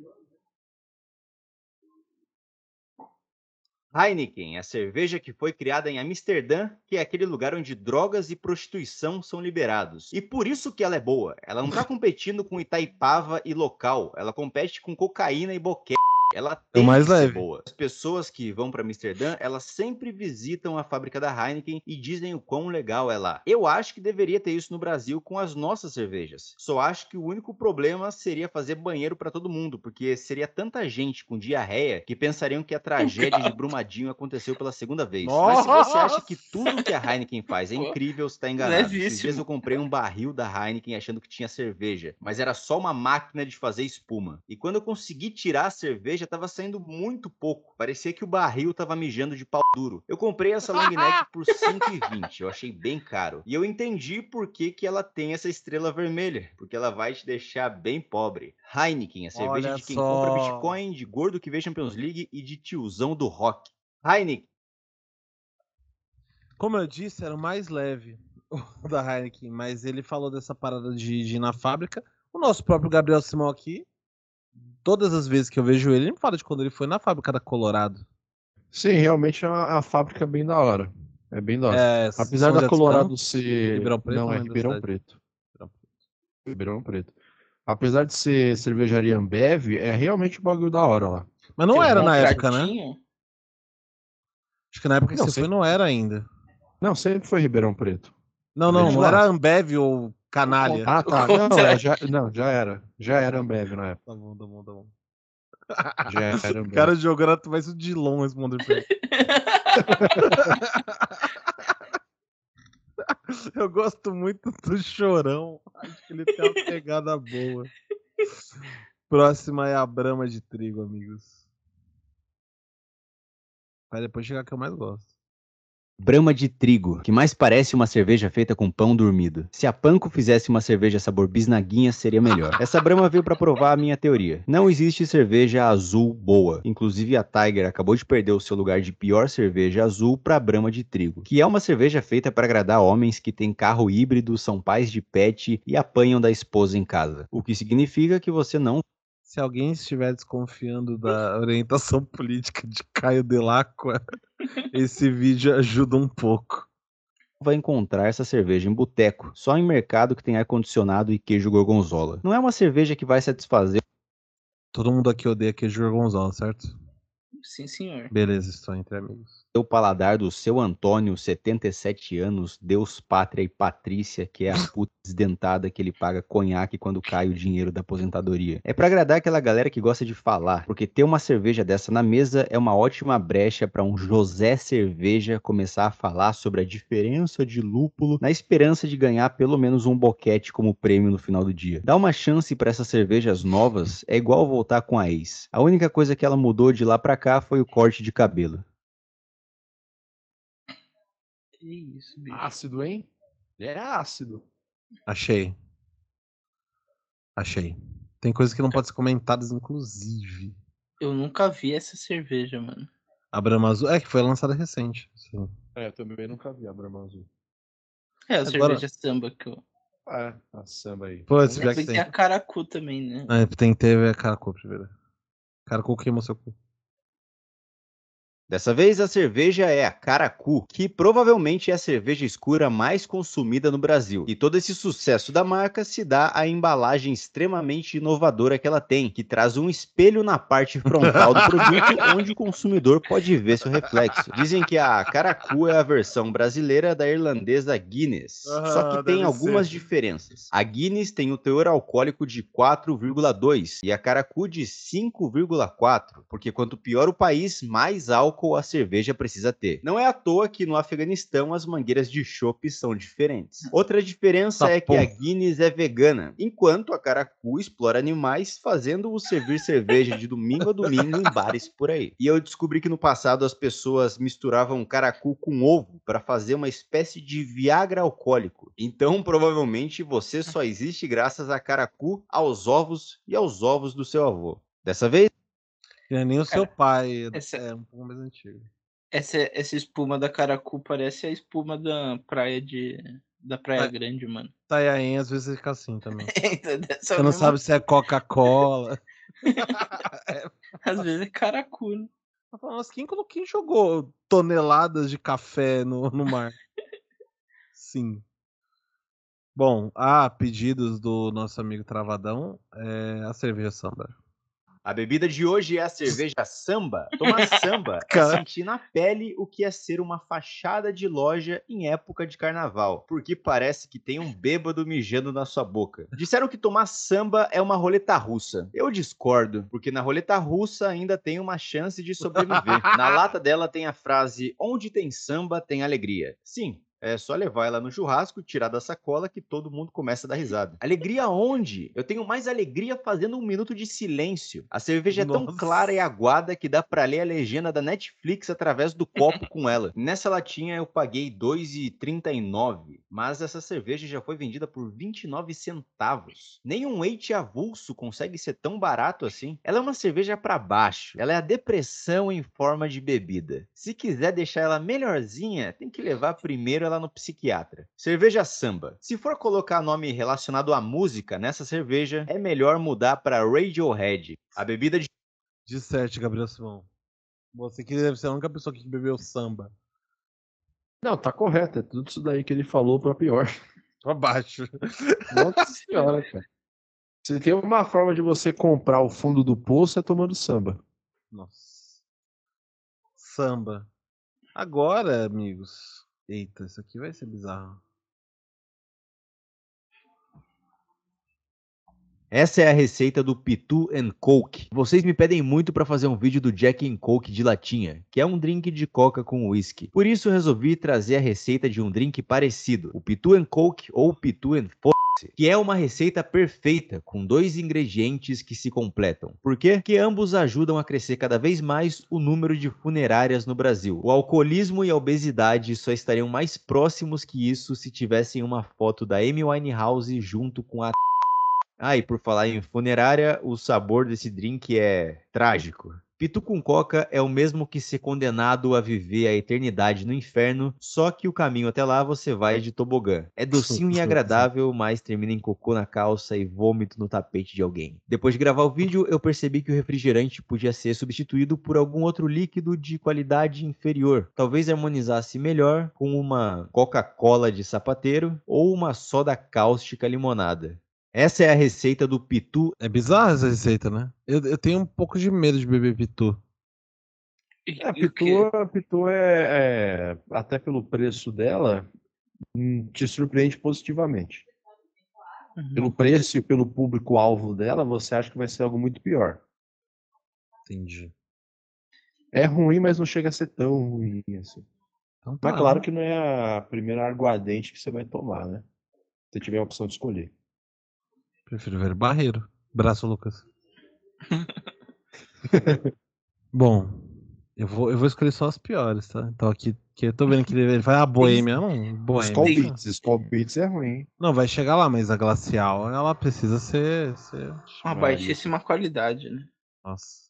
Heineken, a cerveja que foi criada em Amsterdã, que é aquele lugar onde drogas e prostituição são liberados. E por isso que ela é boa. Ela não tá competindo com Itaipava e local, ela compete com cocaína e boquete. Ela tem é mais leve. boa. As pessoas que vão para Amsterdã, elas sempre visitam a fábrica da Heineken e dizem o quão legal é lá. Eu acho que deveria ter isso no Brasil com as nossas cervejas. Só acho que o único problema seria fazer banheiro para todo mundo, porque seria tanta gente com diarreia que pensariam que a tragédia de Brumadinho aconteceu pela segunda vez. Nossa! Mas se você acha que tudo que a Heineken faz é incrível, você tá enganado. Esses dias eu comprei um barril da Heineken achando que tinha cerveja, mas era só uma máquina de fazer espuma. E quando eu consegui tirar a cerveja, cerveja tava saindo muito pouco. Parecia que o barril tava mijando de pau duro. Eu comprei essa long neck por 5,20. Eu achei bem caro. E eu entendi por que, que ela tem essa estrela vermelha. Porque ela vai te deixar bem pobre. Heineken, a cerveja Olha de quem só. compra Bitcoin, de gordo que vê Champions League e de tiozão do rock. Heineken. Como eu disse, era o mais leve da Heineken, mas ele falou dessa parada de, de ir na fábrica. O nosso próprio Gabriel Simão aqui todas as vezes que eu vejo ele, ele me fala de quando ele foi na fábrica da Colorado. Sim, realmente é uma, a fábrica é bem da hora. É bem da hora. É, Apesar da Colorado ser. Ribeirão Preto, não, é Ribeirão Preto. Ribeirão Preto. Apesar de ser cervejaria Ambev, é realmente um bagulho da hora lá. Mas não Tem era na época, né? Acho que na época que não, você sempre... foi não era ainda. Não, sempre foi Ribeirão Preto. Não, não, não era Ambev ou Canalha. Ah, tá. Não, é, já, não, já era. Já era Ambev na época. Tá bom, tá bom, tá bom. Já era Ambev. O cara jogando mais o Dilon responder pra ele. Eu gosto muito do chorão. Acho que ele tem uma pegada boa. Próxima é a Brama de trigo, amigos. Vai depois chegar que eu mais gosto. Brama de trigo, que mais parece uma cerveja feita com pão dormido. Se a Panko fizesse uma cerveja sabor bisnaguinha, seria melhor. Essa Brama veio para provar a minha teoria. Não existe cerveja azul boa. Inclusive a Tiger acabou de perder o seu lugar de pior cerveja azul para Brama de trigo, que é uma cerveja feita para agradar homens que têm carro híbrido, são pais de pet e apanham da esposa em casa. O que significa que você não se alguém estiver desconfiando da orientação política de Caio Delacqua, esse vídeo ajuda um pouco. Vai encontrar essa cerveja em boteco, só em mercado que tem ar-condicionado e queijo gorgonzola. Não é uma cerveja que vai satisfazer. Todo mundo aqui odeia queijo gorgonzola, certo? Sim, senhor. Beleza, estou entre amigos o paladar do seu Antônio, 77 anos, Deus, Pátria e Patrícia, que é a puta desdentada que ele paga conhaque quando cai o dinheiro da aposentadoria. É para agradar aquela galera que gosta de falar, porque ter uma cerveja dessa na mesa é uma ótima brecha para um José Cerveja começar a falar sobre a diferença de lúpulo, na esperança de ganhar pelo menos um boquete como prêmio no final do dia. Dar uma chance para essas cervejas novas é igual voltar com a ex. A única coisa que ela mudou de lá para cá foi o corte de cabelo. Que isso, bicho. Ácido, hein? É ácido. Achei. Achei. Tem coisas que não podem ser comentadas, inclusive. Eu nunca vi essa cerveja, mano. A Brahma Azul. É que foi lançada recente. Sim. É, eu também nunca vi a Brahma Azul. É, a Agora... cerveja samba que eu. É, a samba aí. Pô, esse já que tem. a Caracu também, né? É, tem que ter a Caracu primeiro. Caracu queimou seu cu. Dessa vez a cerveja é a Caracu, que provavelmente é a cerveja escura mais consumida no Brasil. E todo esse sucesso da marca se dá à embalagem extremamente inovadora que ela tem, que traz um espelho na parte frontal do produto onde o consumidor pode ver seu reflexo. Dizem que a Caracu é a versão brasileira da irlandesa Guinness, ah, só que tem algumas ser. diferenças. A Guinness tem o teor alcoólico de 4,2 e a Caracu de 5,4, porque quanto pior o país, mais álcool álcool a cerveja precisa ter. Não é à toa que no Afeganistão as mangueiras de chopp são diferentes. Outra diferença tá é que a Guinness é vegana, enquanto a Caracu explora animais, fazendo-o servir cerveja de domingo a domingo em bares por aí. E eu descobri que no passado as pessoas misturavam Caracu com ovo para fazer uma espécie de Viagra alcoólico. Então, provavelmente, você só existe graças a Caracu, aos ovos e aos ovos do seu avô. Dessa vez, é nem o seu pai, essa, é um pouco mais antigo. Essa, essa espuma da Caracu parece a espuma da praia de. Da Praia tá, Grande, mano. Taiaém às vezes fica assim também. Então, Você não sabe se é Coca-Cola. é. Às vezes é Caracu, né? Nossa, quem, quem jogou toneladas de café no, no mar? Sim. Bom, a pedidos do nosso amigo Travadão, é a cerveja samba. A bebida de hoje é a cerveja samba. Tomar samba é sentir na pele o que é ser uma fachada de loja em época de carnaval, porque parece que tem um bêbado mijando na sua boca. Disseram que tomar samba é uma roleta russa. Eu discordo, porque na roleta russa ainda tem uma chance de sobreviver. na lata dela tem a frase: onde tem samba tem alegria. Sim, é só levar ela no churrasco, tirar da sacola que todo mundo começa a dar risada. Alegria onde? Eu tenho mais alegria fazendo um minuto de silêncio. A cerveja é Nossa. tão clara e aguada que dá para ler a legenda da Netflix através do copo com ela. Nessa latinha eu paguei R$ 2,39, mas essa cerveja já foi vendida por 29 centavos. Nenhum eite avulso consegue ser tão barato assim. Ela é uma cerveja para baixo. Ela é a depressão em forma de bebida. Se quiser deixar ela melhorzinha, tem que levar primeiro ela no psiquiatra. Cerveja samba. Se for colocar nome relacionado à música nessa cerveja, é melhor mudar para Radiohead. A bebida de. De sete, Gabriel Simão. Você que deve ser a única pessoa que bebeu samba. Não, tá correto. É tudo isso daí que ele falou pra pior. Pra baixo. Nossa senhora, cara. Se tem uma forma de você comprar o fundo do poço, é tomando samba. Nossa. Samba. Agora, amigos, Eita, isso aqui vai ser bizarro. Essa é a receita do Pitu and Coke. Vocês me pedem muito para fazer um vídeo do Jack and Coke de latinha, que é um drink de coca com whisky. Por isso resolvi trazer a receita de um drink parecido, o Pitu and Coke ou Pitu and F que é uma receita perfeita com dois ingredientes que se completam. Por quê? Porque ambos ajudam a crescer cada vez mais o número de funerárias no Brasil. O alcoolismo e a obesidade só estariam mais próximos que isso se tivessem uma foto da Amy Winehouse junto com a ah, e por falar em funerária, o sabor desse drink é trágico. Pitu com coca é o mesmo que ser condenado a viver a eternidade no inferno, só que o caminho até lá você vai de tobogã. É docinho e agradável, mas termina em cocô na calça e vômito no tapete de alguém. Depois de gravar o vídeo, eu percebi que o refrigerante podia ser substituído por algum outro líquido de qualidade inferior. Talvez harmonizasse melhor com uma Coca-Cola de sapateiro ou uma soda cáustica limonada. Essa é a receita do pitu. É bizarra essa receita, né? Eu, eu tenho um pouco de medo de beber pitu. É, pitu, pitu é, é, até pelo preço dela, hum, te surpreende positivamente. Uhum. Pelo preço e pelo público-alvo dela, você acha que vai ser algo muito pior. Entendi. É ruim, mas não chega a ser tão ruim assim. Então, tá, mas claro né? que não é a primeira aguardente que você vai tomar, né? Se tiver a opção de escolher. Prefiro ver Barreiro. Braço, Lucas. Bom, eu vou, eu vou escolher só as piores, tá? Então aqui, que eu tô vendo que ele vai a Boêmia, não, Boêmia. Skull Beats, Skull Beats é ruim. Não, vai chegar lá, mas a Glacial, ela precisa ser... ser... Uma baixíssima qualidade, né? Nossa.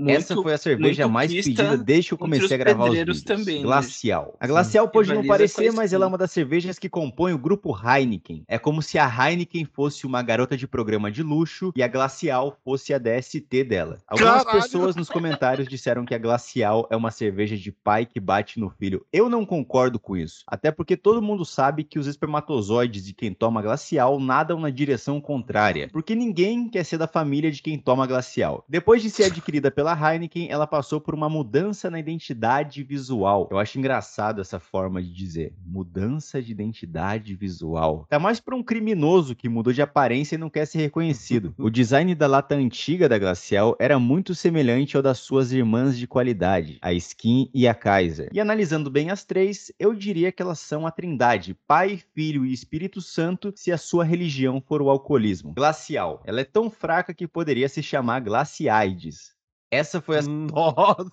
Muito, Essa foi a cerveja mais pedida desde que eu comecei a gravar os vídeos. Também, né? Glacial. A Glacial Sim, pode não parecer, mas ela é uma das cervejas que compõe o grupo Heineken. É como se a Heineken fosse uma garota de programa de luxo e a Glacial fosse a DST dela. Algumas Caralho. pessoas nos comentários disseram que a Glacial é uma cerveja de pai que bate no filho. Eu não concordo com isso. Até porque todo mundo sabe que os espermatozoides de quem toma Glacial nadam na direção contrária. Porque ninguém quer ser da família de quem toma Glacial. Depois de ser adquirida pela pela Heineken, ela passou por uma mudança na identidade visual. Eu acho engraçado essa forma de dizer. Mudança de identidade visual. Tá mais para um criminoso que mudou de aparência e não quer ser reconhecido. o design da lata antiga da Glacial era muito semelhante ao das suas irmãs de qualidade, a Skin e a Kaiser. E analisando bem as três, eu diria que elas são a trindade, Pai, Filho e Espírito Santo, se a sua religião for o alcoolismo. Glacial. Ela é tão fraca que poderia se chamar Glaciaides. Essa foi a. Nossa!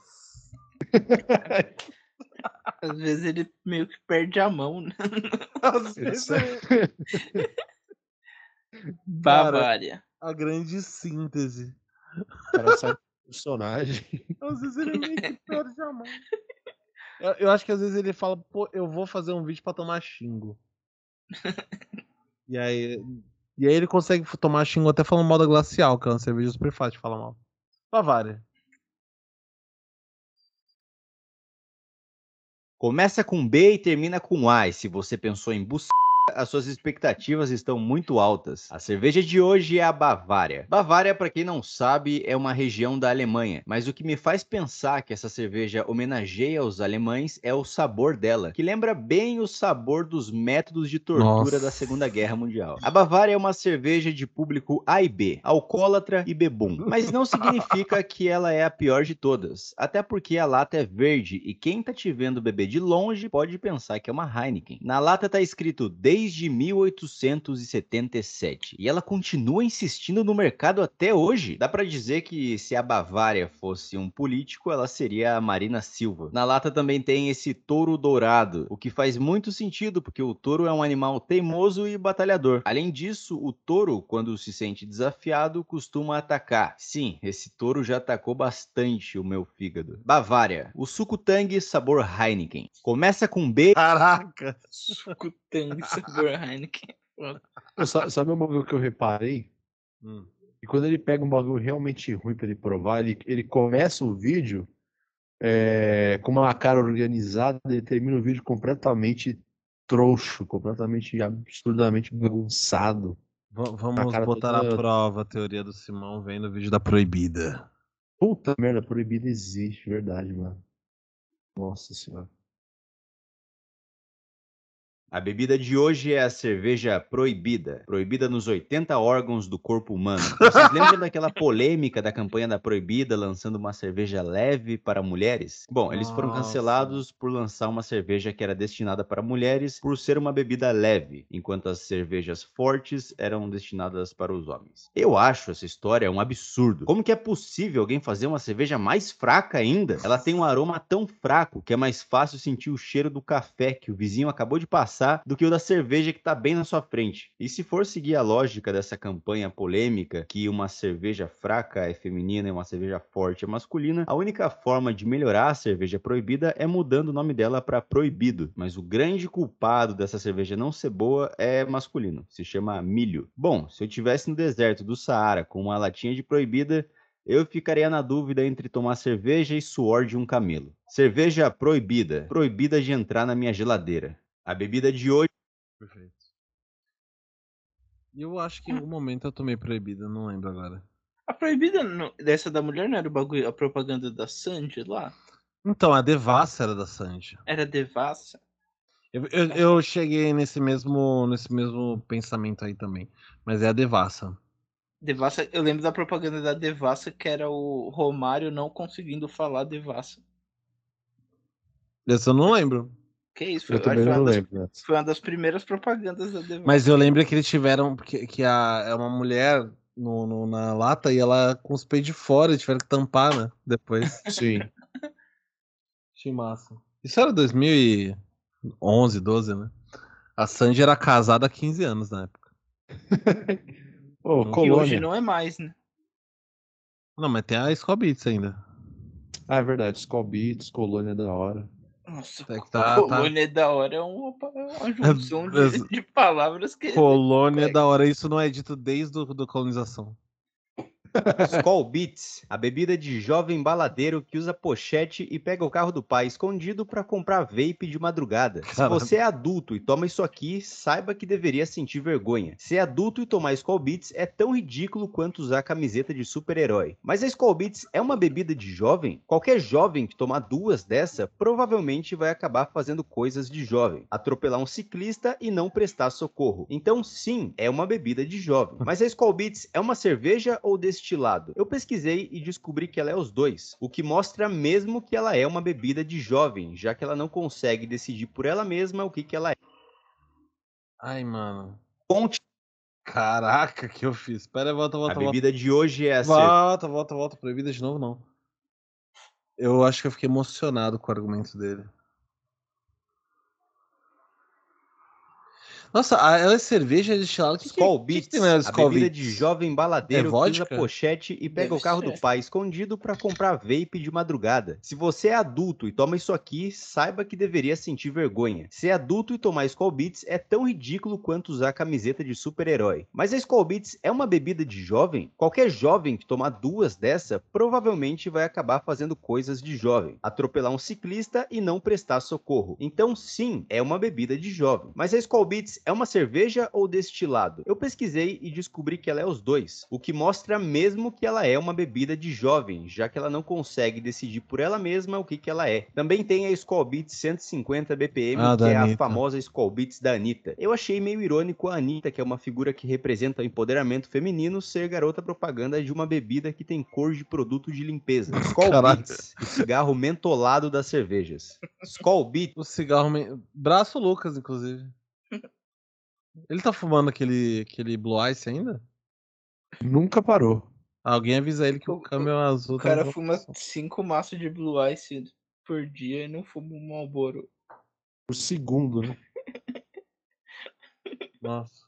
Às vezes ele meio que perde a mão, né? Às vezes. É. Bavária. a grande síntese. Cara, sabe personagem. Às vezes ele meio que perde a mão. Eu, eu, acho que às vezes ele fala, pô, eu vou fazer um vídeo pra tomar xingo. e aí. E aí ele consegue tomar xingo até falando mal da glacial, que é uma cerveja super fácil de falar mal. Bavária. Começa com B e termina com A. E se você pensou em buscar as suas expectativas estão muito altas. A cerveja de hoje é a Bavária. Bavária, para quem não sabe, é uma região da Alemanha, mas o que me faz pensar que essa cerveja homenageia os alemães é o sabor dela, que lembra bem o sabor dos métodos de tortura Nossa. da Segunda Guerra Mundial. A Bavária é uma cerveja de público A e B, alcoólatra e bebum, mas não significa que ela é a pior de todas, até porque a lata é verde e quem tá te vendo beber de longe pode pensar que é uma Heineken. Na lata tá escrito desde 1877 e ela continua insistindo no mercado até hoje. Dá para dizer que se a Bavária fosse um político, ela seria a Marina Silva. Na lata também tem esse touro dourado, o que faz muito sentido porque o touro é um animal teimoso e batalhador. Além disso, o touro, quando se sente desafiado, costuma atacar. Sim, esse touro já atacou bastante o meu fígado. Bavária, o suco Tang sabor Heineken. Começa com B. Caraca! Suco Tang sabor Heineken. Sabe um bagulho que eu reparei? Hum. E quando ele pega um bagulho realmente ruim para ele provar, ele, ele começa o vídeo é, com uma cara organizada e termina o vídeo completamente troncho, completamente absurdamente bagunçado. V vamos botar toda... à prova a teoria do Simão vendo o vídeo da proibida. Puta merda, proibida existe, verdade, mano. Nossa senhora. A bebida de hoje é a cerveja proibida, proibida nos 80 órgãos do corpo humano. Vocês lembram daquela polêmica da campanha da Proibida lançando uma cerveja leve para mulheres? Bom, eles foram cancelados por lançar uma cerveja que era destinada para mulheres por ser uma bebida leve, enquanto as cervejas fortes eram destinadas para os homens. Eu acho essa história um absurdo. Como que é possível alguém fazer uma cerveja mais fraca ainda? Ela tem um aroma tão fraco que é mais fácil sentir o cheiro do café que o vizinho acabou de passar do que o da cerveja que está bem na sua frente. E se for seguir a lógica dessa campanha polêmica que uma cerveja fraca é feminina e uma cerveja forte é masculina, a única forma de melhorar a cerveja proibida é mudando o nome dela para proibido. Mas o grande culpado dessa cerveja não ser boa é masculino, se chama milho. Bom, se eu tivesse no deserto do Saara com uma latinha de proibida, eu ficaria na dúvida entre tomar cerveja e suor de um camelo. Cerveja proibida, proibida de entrar na minha geladeira. A bebida de hoje. Perfeito. Eu acho que em algum momento eu tomei proibida, não lembro agora. A proibida no- dessa da mulher não era o bagulho, a propaganda da Sandy lá? Então, a Devassa era da Sandy. Era devassa. Eu, eu, eu cheguei nesse mesmo, nesse mesmo pensamento aí também. Mas é a Devassa. Devassa, eu lembro da propaganda da Devassa que era o Romário não conseguindo falar Devassa. Esse eu não lembro. Que isso? Eu também foi não uma das- lembro. né? Foi uma das primeiras propagandas da Devassa. Mas eu lembro que eles tiveram. Que, que a, é uma mulher no, no- na lata e ela com os peitos de fora, e tiveram que tampar, né? Depois. Sim. Achei massa. Isso era 2011, 12, né? A Sandy era casada há 15 anos na época. Ô, Que que Colônia. hoje não é mais, né? Não, mas tem a Skull Beats ainda. Ah, é verdade. Skull Beats, Colônia é da hora. Nossa, É que tá- colônia é da hora é uma, uma junção de, de palavras que. Colônia é da hora, isso não é dito desde a colonização. Skull Beats, a bebida de jovem baladeiro que usa pochete e pega o carro do pai escondido para comprar vape de madrugada. Se Caramba. você é adulto e toma isso aqui, saiba que deveria sentir vergonha. Ser adulto e tomar Skull Beats é tão ridículo quanto usar camiseta de super-herói. Mas a Skull Beats é uma bebida de jovem? Qualquer jovem que tomar duas dessa provavelmente vai acabar fazendo coisas de jovem. Atropelar um ciclista e não prestar socorro. Então sim, é uma bebida de jovem. Mas a Skull Beats é uma cerveja ou destilado? Eu pesquisei e descobri que ela é os dois, o que mostra mesmo que ela é uma bebida de jovem, já que ela não consegue decidir por ela mesma o que, que ela é. Ai, mano. Conte, Caraca, que eu fiz. Pera aí, volta, a volta, volta. bebida de hoje é a cerveja. Volta, volta, volta. Proibida de novo, não. Eu acho que eu fiquei emocionado com o argumento dele. Nossa, a- ela é cerveja destilada. Que, que, Skull que, que Beats, tem na a Skull bebida Beats? de jovem baladeiro É que usa pochete e pega Deve o carro do ser. pai escondido para comprar vape de madrugada. Se você é adulto e toma isso aqui, saiba que deveria sentir vergonha. Ser adulto e tomar Skull Beats é tão ridículo quanto usar camiseta de super-herói. Mas a Skull Beats é uma bebida de jovem? Qualquer jovem que tomar duas dessa provavelmente vai acabar fazendo coisas de jovem. Atropelar um ciclista e não prestar socorro. Então sim, é uma bebida de jovem. Mas a Skull Beats é uma cerveja ou destilado? Eu pesquisei e descobri que ela é os dois, o que mostra mesmo que ela é uma bebida de jovem, já que ela não consegue decidir por ela mesma o que, que ela é. Também tem a Skull Beats 150 BPM, Ah, que é a Anitta. famosa Skull Beats da Anitta. Eu achei meio irônico a Anitta, que é uma figura que representa o empoderamento feminino, ser garota propaganda de uma bebida que tem cor de produto de limpeza. Caralho. Beats, o cigarro mentolado das cervejas. Skull Beats O cigarro. me- Braço Lucas, inclusive. Ele tá fumando aquele, aquele Blue Ice ainda? Nunca parou. Alguém avisa ele que o O- câmbio azul O tá cara fuma cinco maços de Blue Ice por dia e não fuma um Marlboro. Por segundo, né? Nossa.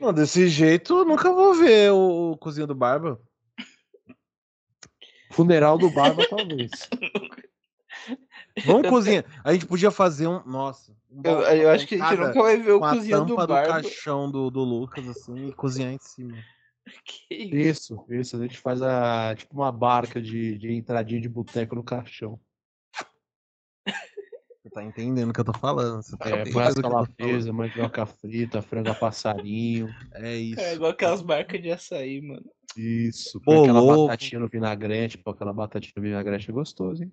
Não, desse jeito eu nunca vou ver o, o Cozinha do Barba. Funeral do Barba, talvez. Vamos cozinhar. A gente podia fazer um. Nossa. um Eu, eu acho que a gente nunca vai ver o com a cozinha do tampa do, Barba. caixão do, do Lucas, assim, e cozinhar em cima. Que isso? Isso, isso. A gente faz a, tipo uma barca de, de entradinha de boteco no caixão. Você tá entendendo o que eu tô falando. Você tá É, falando. calafeza, mandioca frita, frango a passarinho. É isso. É igual aquelas barcas de açaí, mano. Isso. Põe aquela batatinha no vinagrete. Pô, aquela batatinha no vinagrete é gostoso, hein?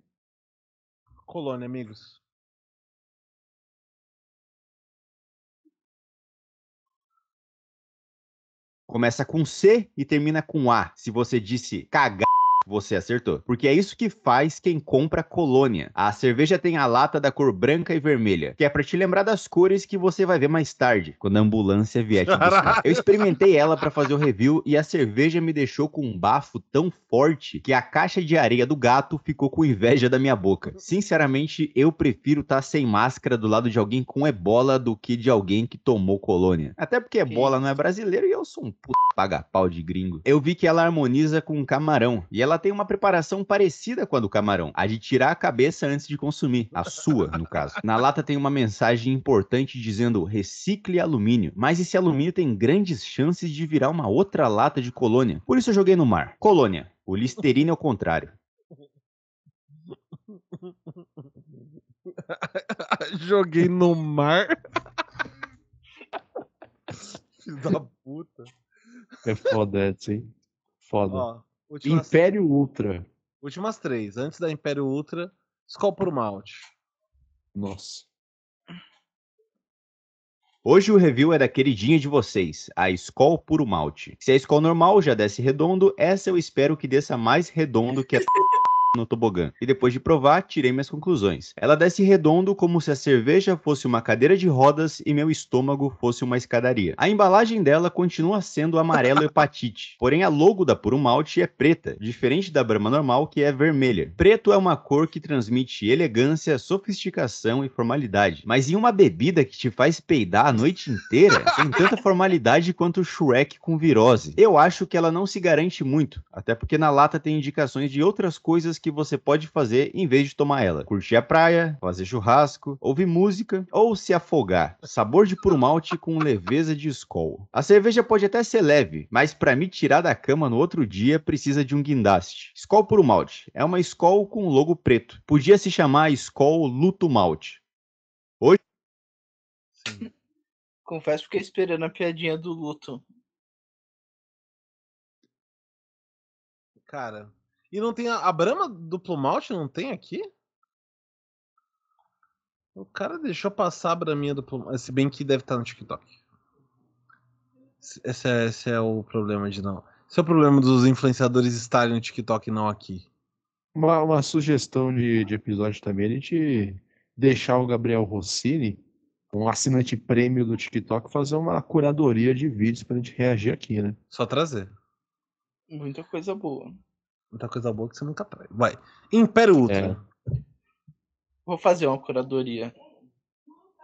colônia, amigos. Começa com C e termina com A. Se você disse cagar você acertou. Porque é isso que faz quem compra colônia. A cerveja tem a lata da cor branca e vermelha, que é para te lembrar das cores que você vai ver mais tarde, quando a ambulância vier te buscar. Eu experimentei ela para fazer o review e a cerveja me deixou com um bafo tão forte que a caixa de areia do gato ficou com inveja da minha boca. Sinceramente, eu prefiro estar tá sem máscara do lado de alguém com ebola do que de alguém que tomou colônia. Até porque ebola não é brasileiro e eu sou um puto paga-pau de gringo. Eu vi que ela harmoniza com camarão e ela tem uma preparação parecida com a do camarão, a de tirar a cabeça antes de consumir, a sua, no caso. Na lata tem uma mensagem importante dizendo recicle alumínio, mas esse alumínio tem grandes chances de virar uma outra lata de colônia. Por isso eu joguei no mar. Colônia. O Listerine é o contrário. joguei no mar. Filho da puta. É foda essa, hein? Foda. Ó, Últimas... Império Ultra. Últimas três. Antes da Império Ultra, Skol por Malte. Nossa. Hoje o review é da queridinha de vocês, a Skol Puro Malte. Se a Skol normal já desce redondo, essa eu espero que desça mais redondo que a no tobogã. E depois de provar, tirei minhas conclusões. Ela desce redondo como se a cerveja fosse uma cadeira de rodas e meu estômago fosse uma escadaria. A embalagem dela continua sendo amarelo hepatite, porém a logo da Puro Malte é preta, diferente da Brahma normal que é vermelha. Preto é uma cor que transmite elegância, sofisticação e formalidade, mas em uma bebida que te faz peidar a noite inteira, tem tanta formalidade quanto o Shrek com virose. Eu acho que ela não se garante muito, até porque na lata tem indicações de outras coisas que você pode fazer em vez de tomar ela. Curtir a praia, fazer churrasco, ouvir música ou se afogar. Sabor de puro malte com leveza de Skol. A cerveja pode até ser leve, mas para me tirar da cama no outro dia precisa de um guindaste. Skol puro malte é uma Skol com logo preto. Podia se chamar Skol Luto Malte. Hoje Sim. Confesso que fiquei esperando a piadinha do luto. Cara, e não tem a, a Brahma duplo malte, não tem aqui? O cara deixou passar a Braminha duplo Se bem que deve estar no TikTok. Esse é, esse é o problema de não. Esse é o problema dos influenciadores estarem no TikTok e não aqui. Uma, uma sugestão de, de episódio também, a gente deixar o Gabriel Rossini, um assinante prêmio do TikTok, fazer uma curadoria de vídeos pra gente reagir aqui, né? Só trazer. Muita coisa boa. Muita coisa boa que você nunca traz. Vai. Império Ultra. É. Vou fazer uma curadoria.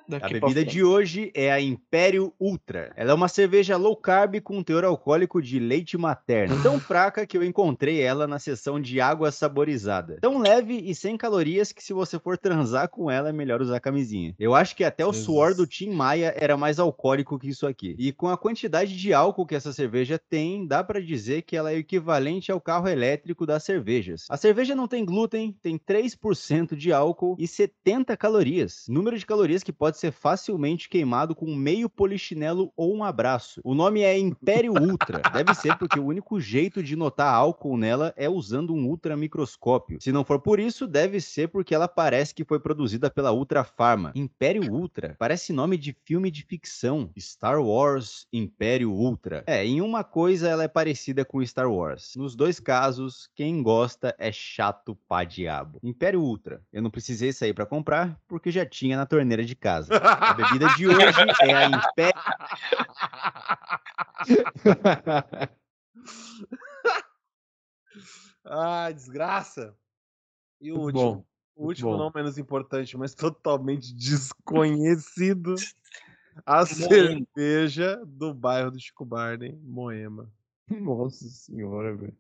Daqui a bebida de hoje é a Império Ultra. Ela é uma cerveja low carb com teor alcoólico de leite materno. Tão fraca que eu encontrei ela na seção de água saborizada. Tão leve e sem calorias que se você for transar com ela é melhor usar camisinha. Eu acho que até o Jesus. suor do Tim Maia era mais alcoólico que isso aqui. E com a quantidade de álcool que essa cerveja tem, dá para dizer que ela é equivalente ao carro elétrico das cervejas. A cerveja não tem glúten, tem 3% de álcool e 70 calorias. Número de calorias que pode pode ser facilmente queimado com meio polichinelo ou um abraço. O nome é Império Ultra. Deve ser porque o único jeito de notar álcool nela é usando um ultramicroscópio. Se não for por isso, deve ser porque ela parece que foi produzida pela Ultra Pharma. Império Ultra parece nome de filme de ficção. Star Wars Império Ultra. É, em uma coisa ela é parecida com Star Wars. Nos dois casos, quem gosta é chato pra diabo. Império Ultra. Eu não precisei sair para comprar porque já tinha na torneira de casa casa. A bebida de hoje é a Império. ah, desgraça. E o último, bom, o último bom. não menos importante, mas totalmente desconhecido, a cerveja do bairro do Chico Barney, Moema. Nossa senhora, velho.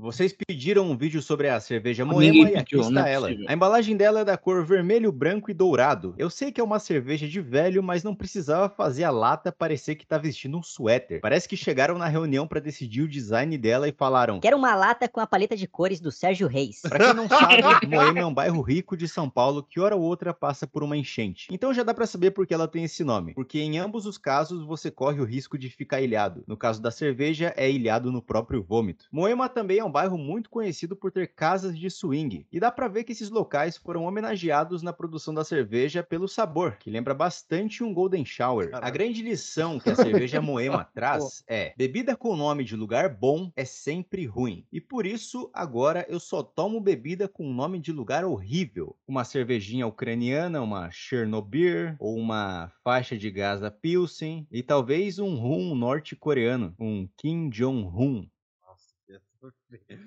Vocês pediram um vídeo sobre a cerveja Moema e aqui está é ela. A embalagem dela é da cor vermelho, branco e dourado. Eu sei que é uma cerveja de velho, mas não precisava fazer a lata parecer que tá vestindo um suéter. Parece que chegaram na reunião para decidir o design dela e falaram: Quero uma lata com a paleta de cores do Sérgio Reis. Pra quem não sabe, Moema é um bairro rico de São Paulo que hora ou outra passa por uma enchente. Então já dá para saber por que ela tem esse nome. Porque em ambos os casos você corre o risco de ficar ilhado. No caso da cerveja, é ilhado no próprio vômito. Moema também é um um bairro muito conhecido por ter casas de swing. E dá para ver que esses locais foram homenageados na produção da cerveja pelo sabor, que lembra bastante um Golden Shower. A grande lição que a cerveja Moema traz é: bebida com nome de lugar bom é sempre ruim. E por isso, agora eu só tomo bebida com nome de lugar horrível. Uma cervejinha ucraniana, uma Chernobyl ou uma faixa de gás da Pilsen e talvez um rum norte-coreano, um Kim Jong-un.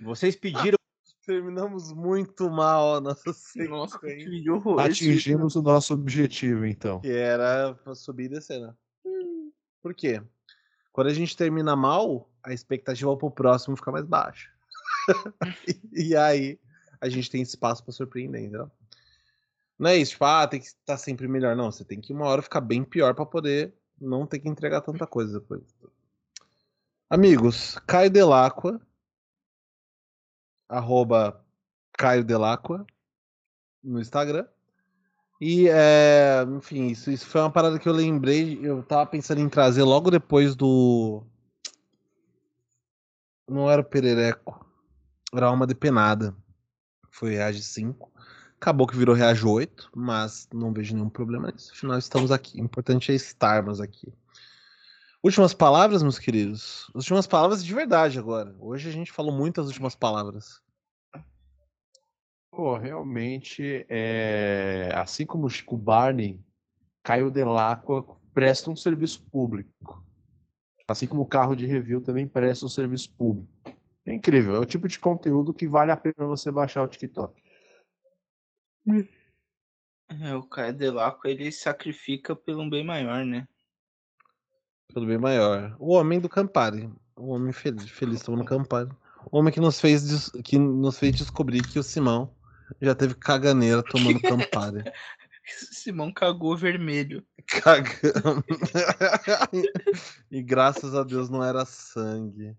Vocês pediram Terminamos muito mal a nossa Nossa, que sequência. Atingimos o nosso objetivo, então. Que era subir e descer, né? Por quê? Quando a gente termina mal, a expectativa pro próximo fica mais baixa. e aí, a gente tem espaço pra surpreender, entendeu? Não é isso, tipo, ah, tem que estar sempre melhor. Não, você tem que uma hora ficar bem pior pra poder não ter que entregar tanta coisa depois. Amigos, Caio Delacqua, arroba Caio Delacqua no Instagram. E, é, enfim, isso, isso foi uma parada que eu lembrei. Eu tava pensando em trazer logo depois do. Não era o Perereco, era Alma Depenada. Foi Reage 5. Acabou que virou Reage 8, mas não vejo nenhum problema nisso. Afinal, estamos aqui. O importante é estarmos aqui. Últimas palavras, meus queridos? Últimas palavras de verdade agora. Hoje a gente falou muitas últimas palavras. Pô, realmente, é... assim como o Chico Barney, Caio Delacqua presta um serviço público. Assim como o carro de review também presta um serviço público. É incrível, é o tipo de conteúdo que vale a pena você baixar o TikTok. É, o Caio Delaco, ele sacrifica pelo um bem maior, né? Pelo bem maior. O homem do Campari. O homem feliz, feliz tomando Campari. O homem que nos fez, que nos fez descobrir que o Simão já teve caganeira tomando Campari. Simão cagou vermelho. Cagando. e graças a Deus não era sangue.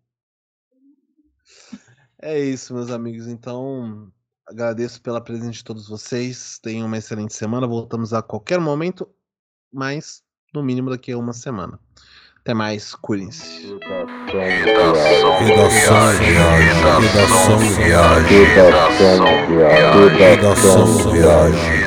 É isso, meus amigos. Então, agradeço pela presença de todos vocês. Tenham uma excelente semana. Voltamos a qualquer momento, mas no mínimo daqui a uma semana. Até mais, cuidem-se. Redação viagem, redação viagem, redação viagem. Redação viagem.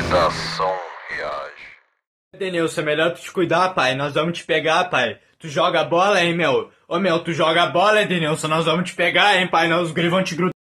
Denilson, é melhor tu te cuidar, pai. Nós vamos te pegar, pai. Tu joga bola, hein, meu? Ô, meu, tu joga bola, Denilson. Nós vamos te pegar, hein, pai. Nós os gringos vão te grudar.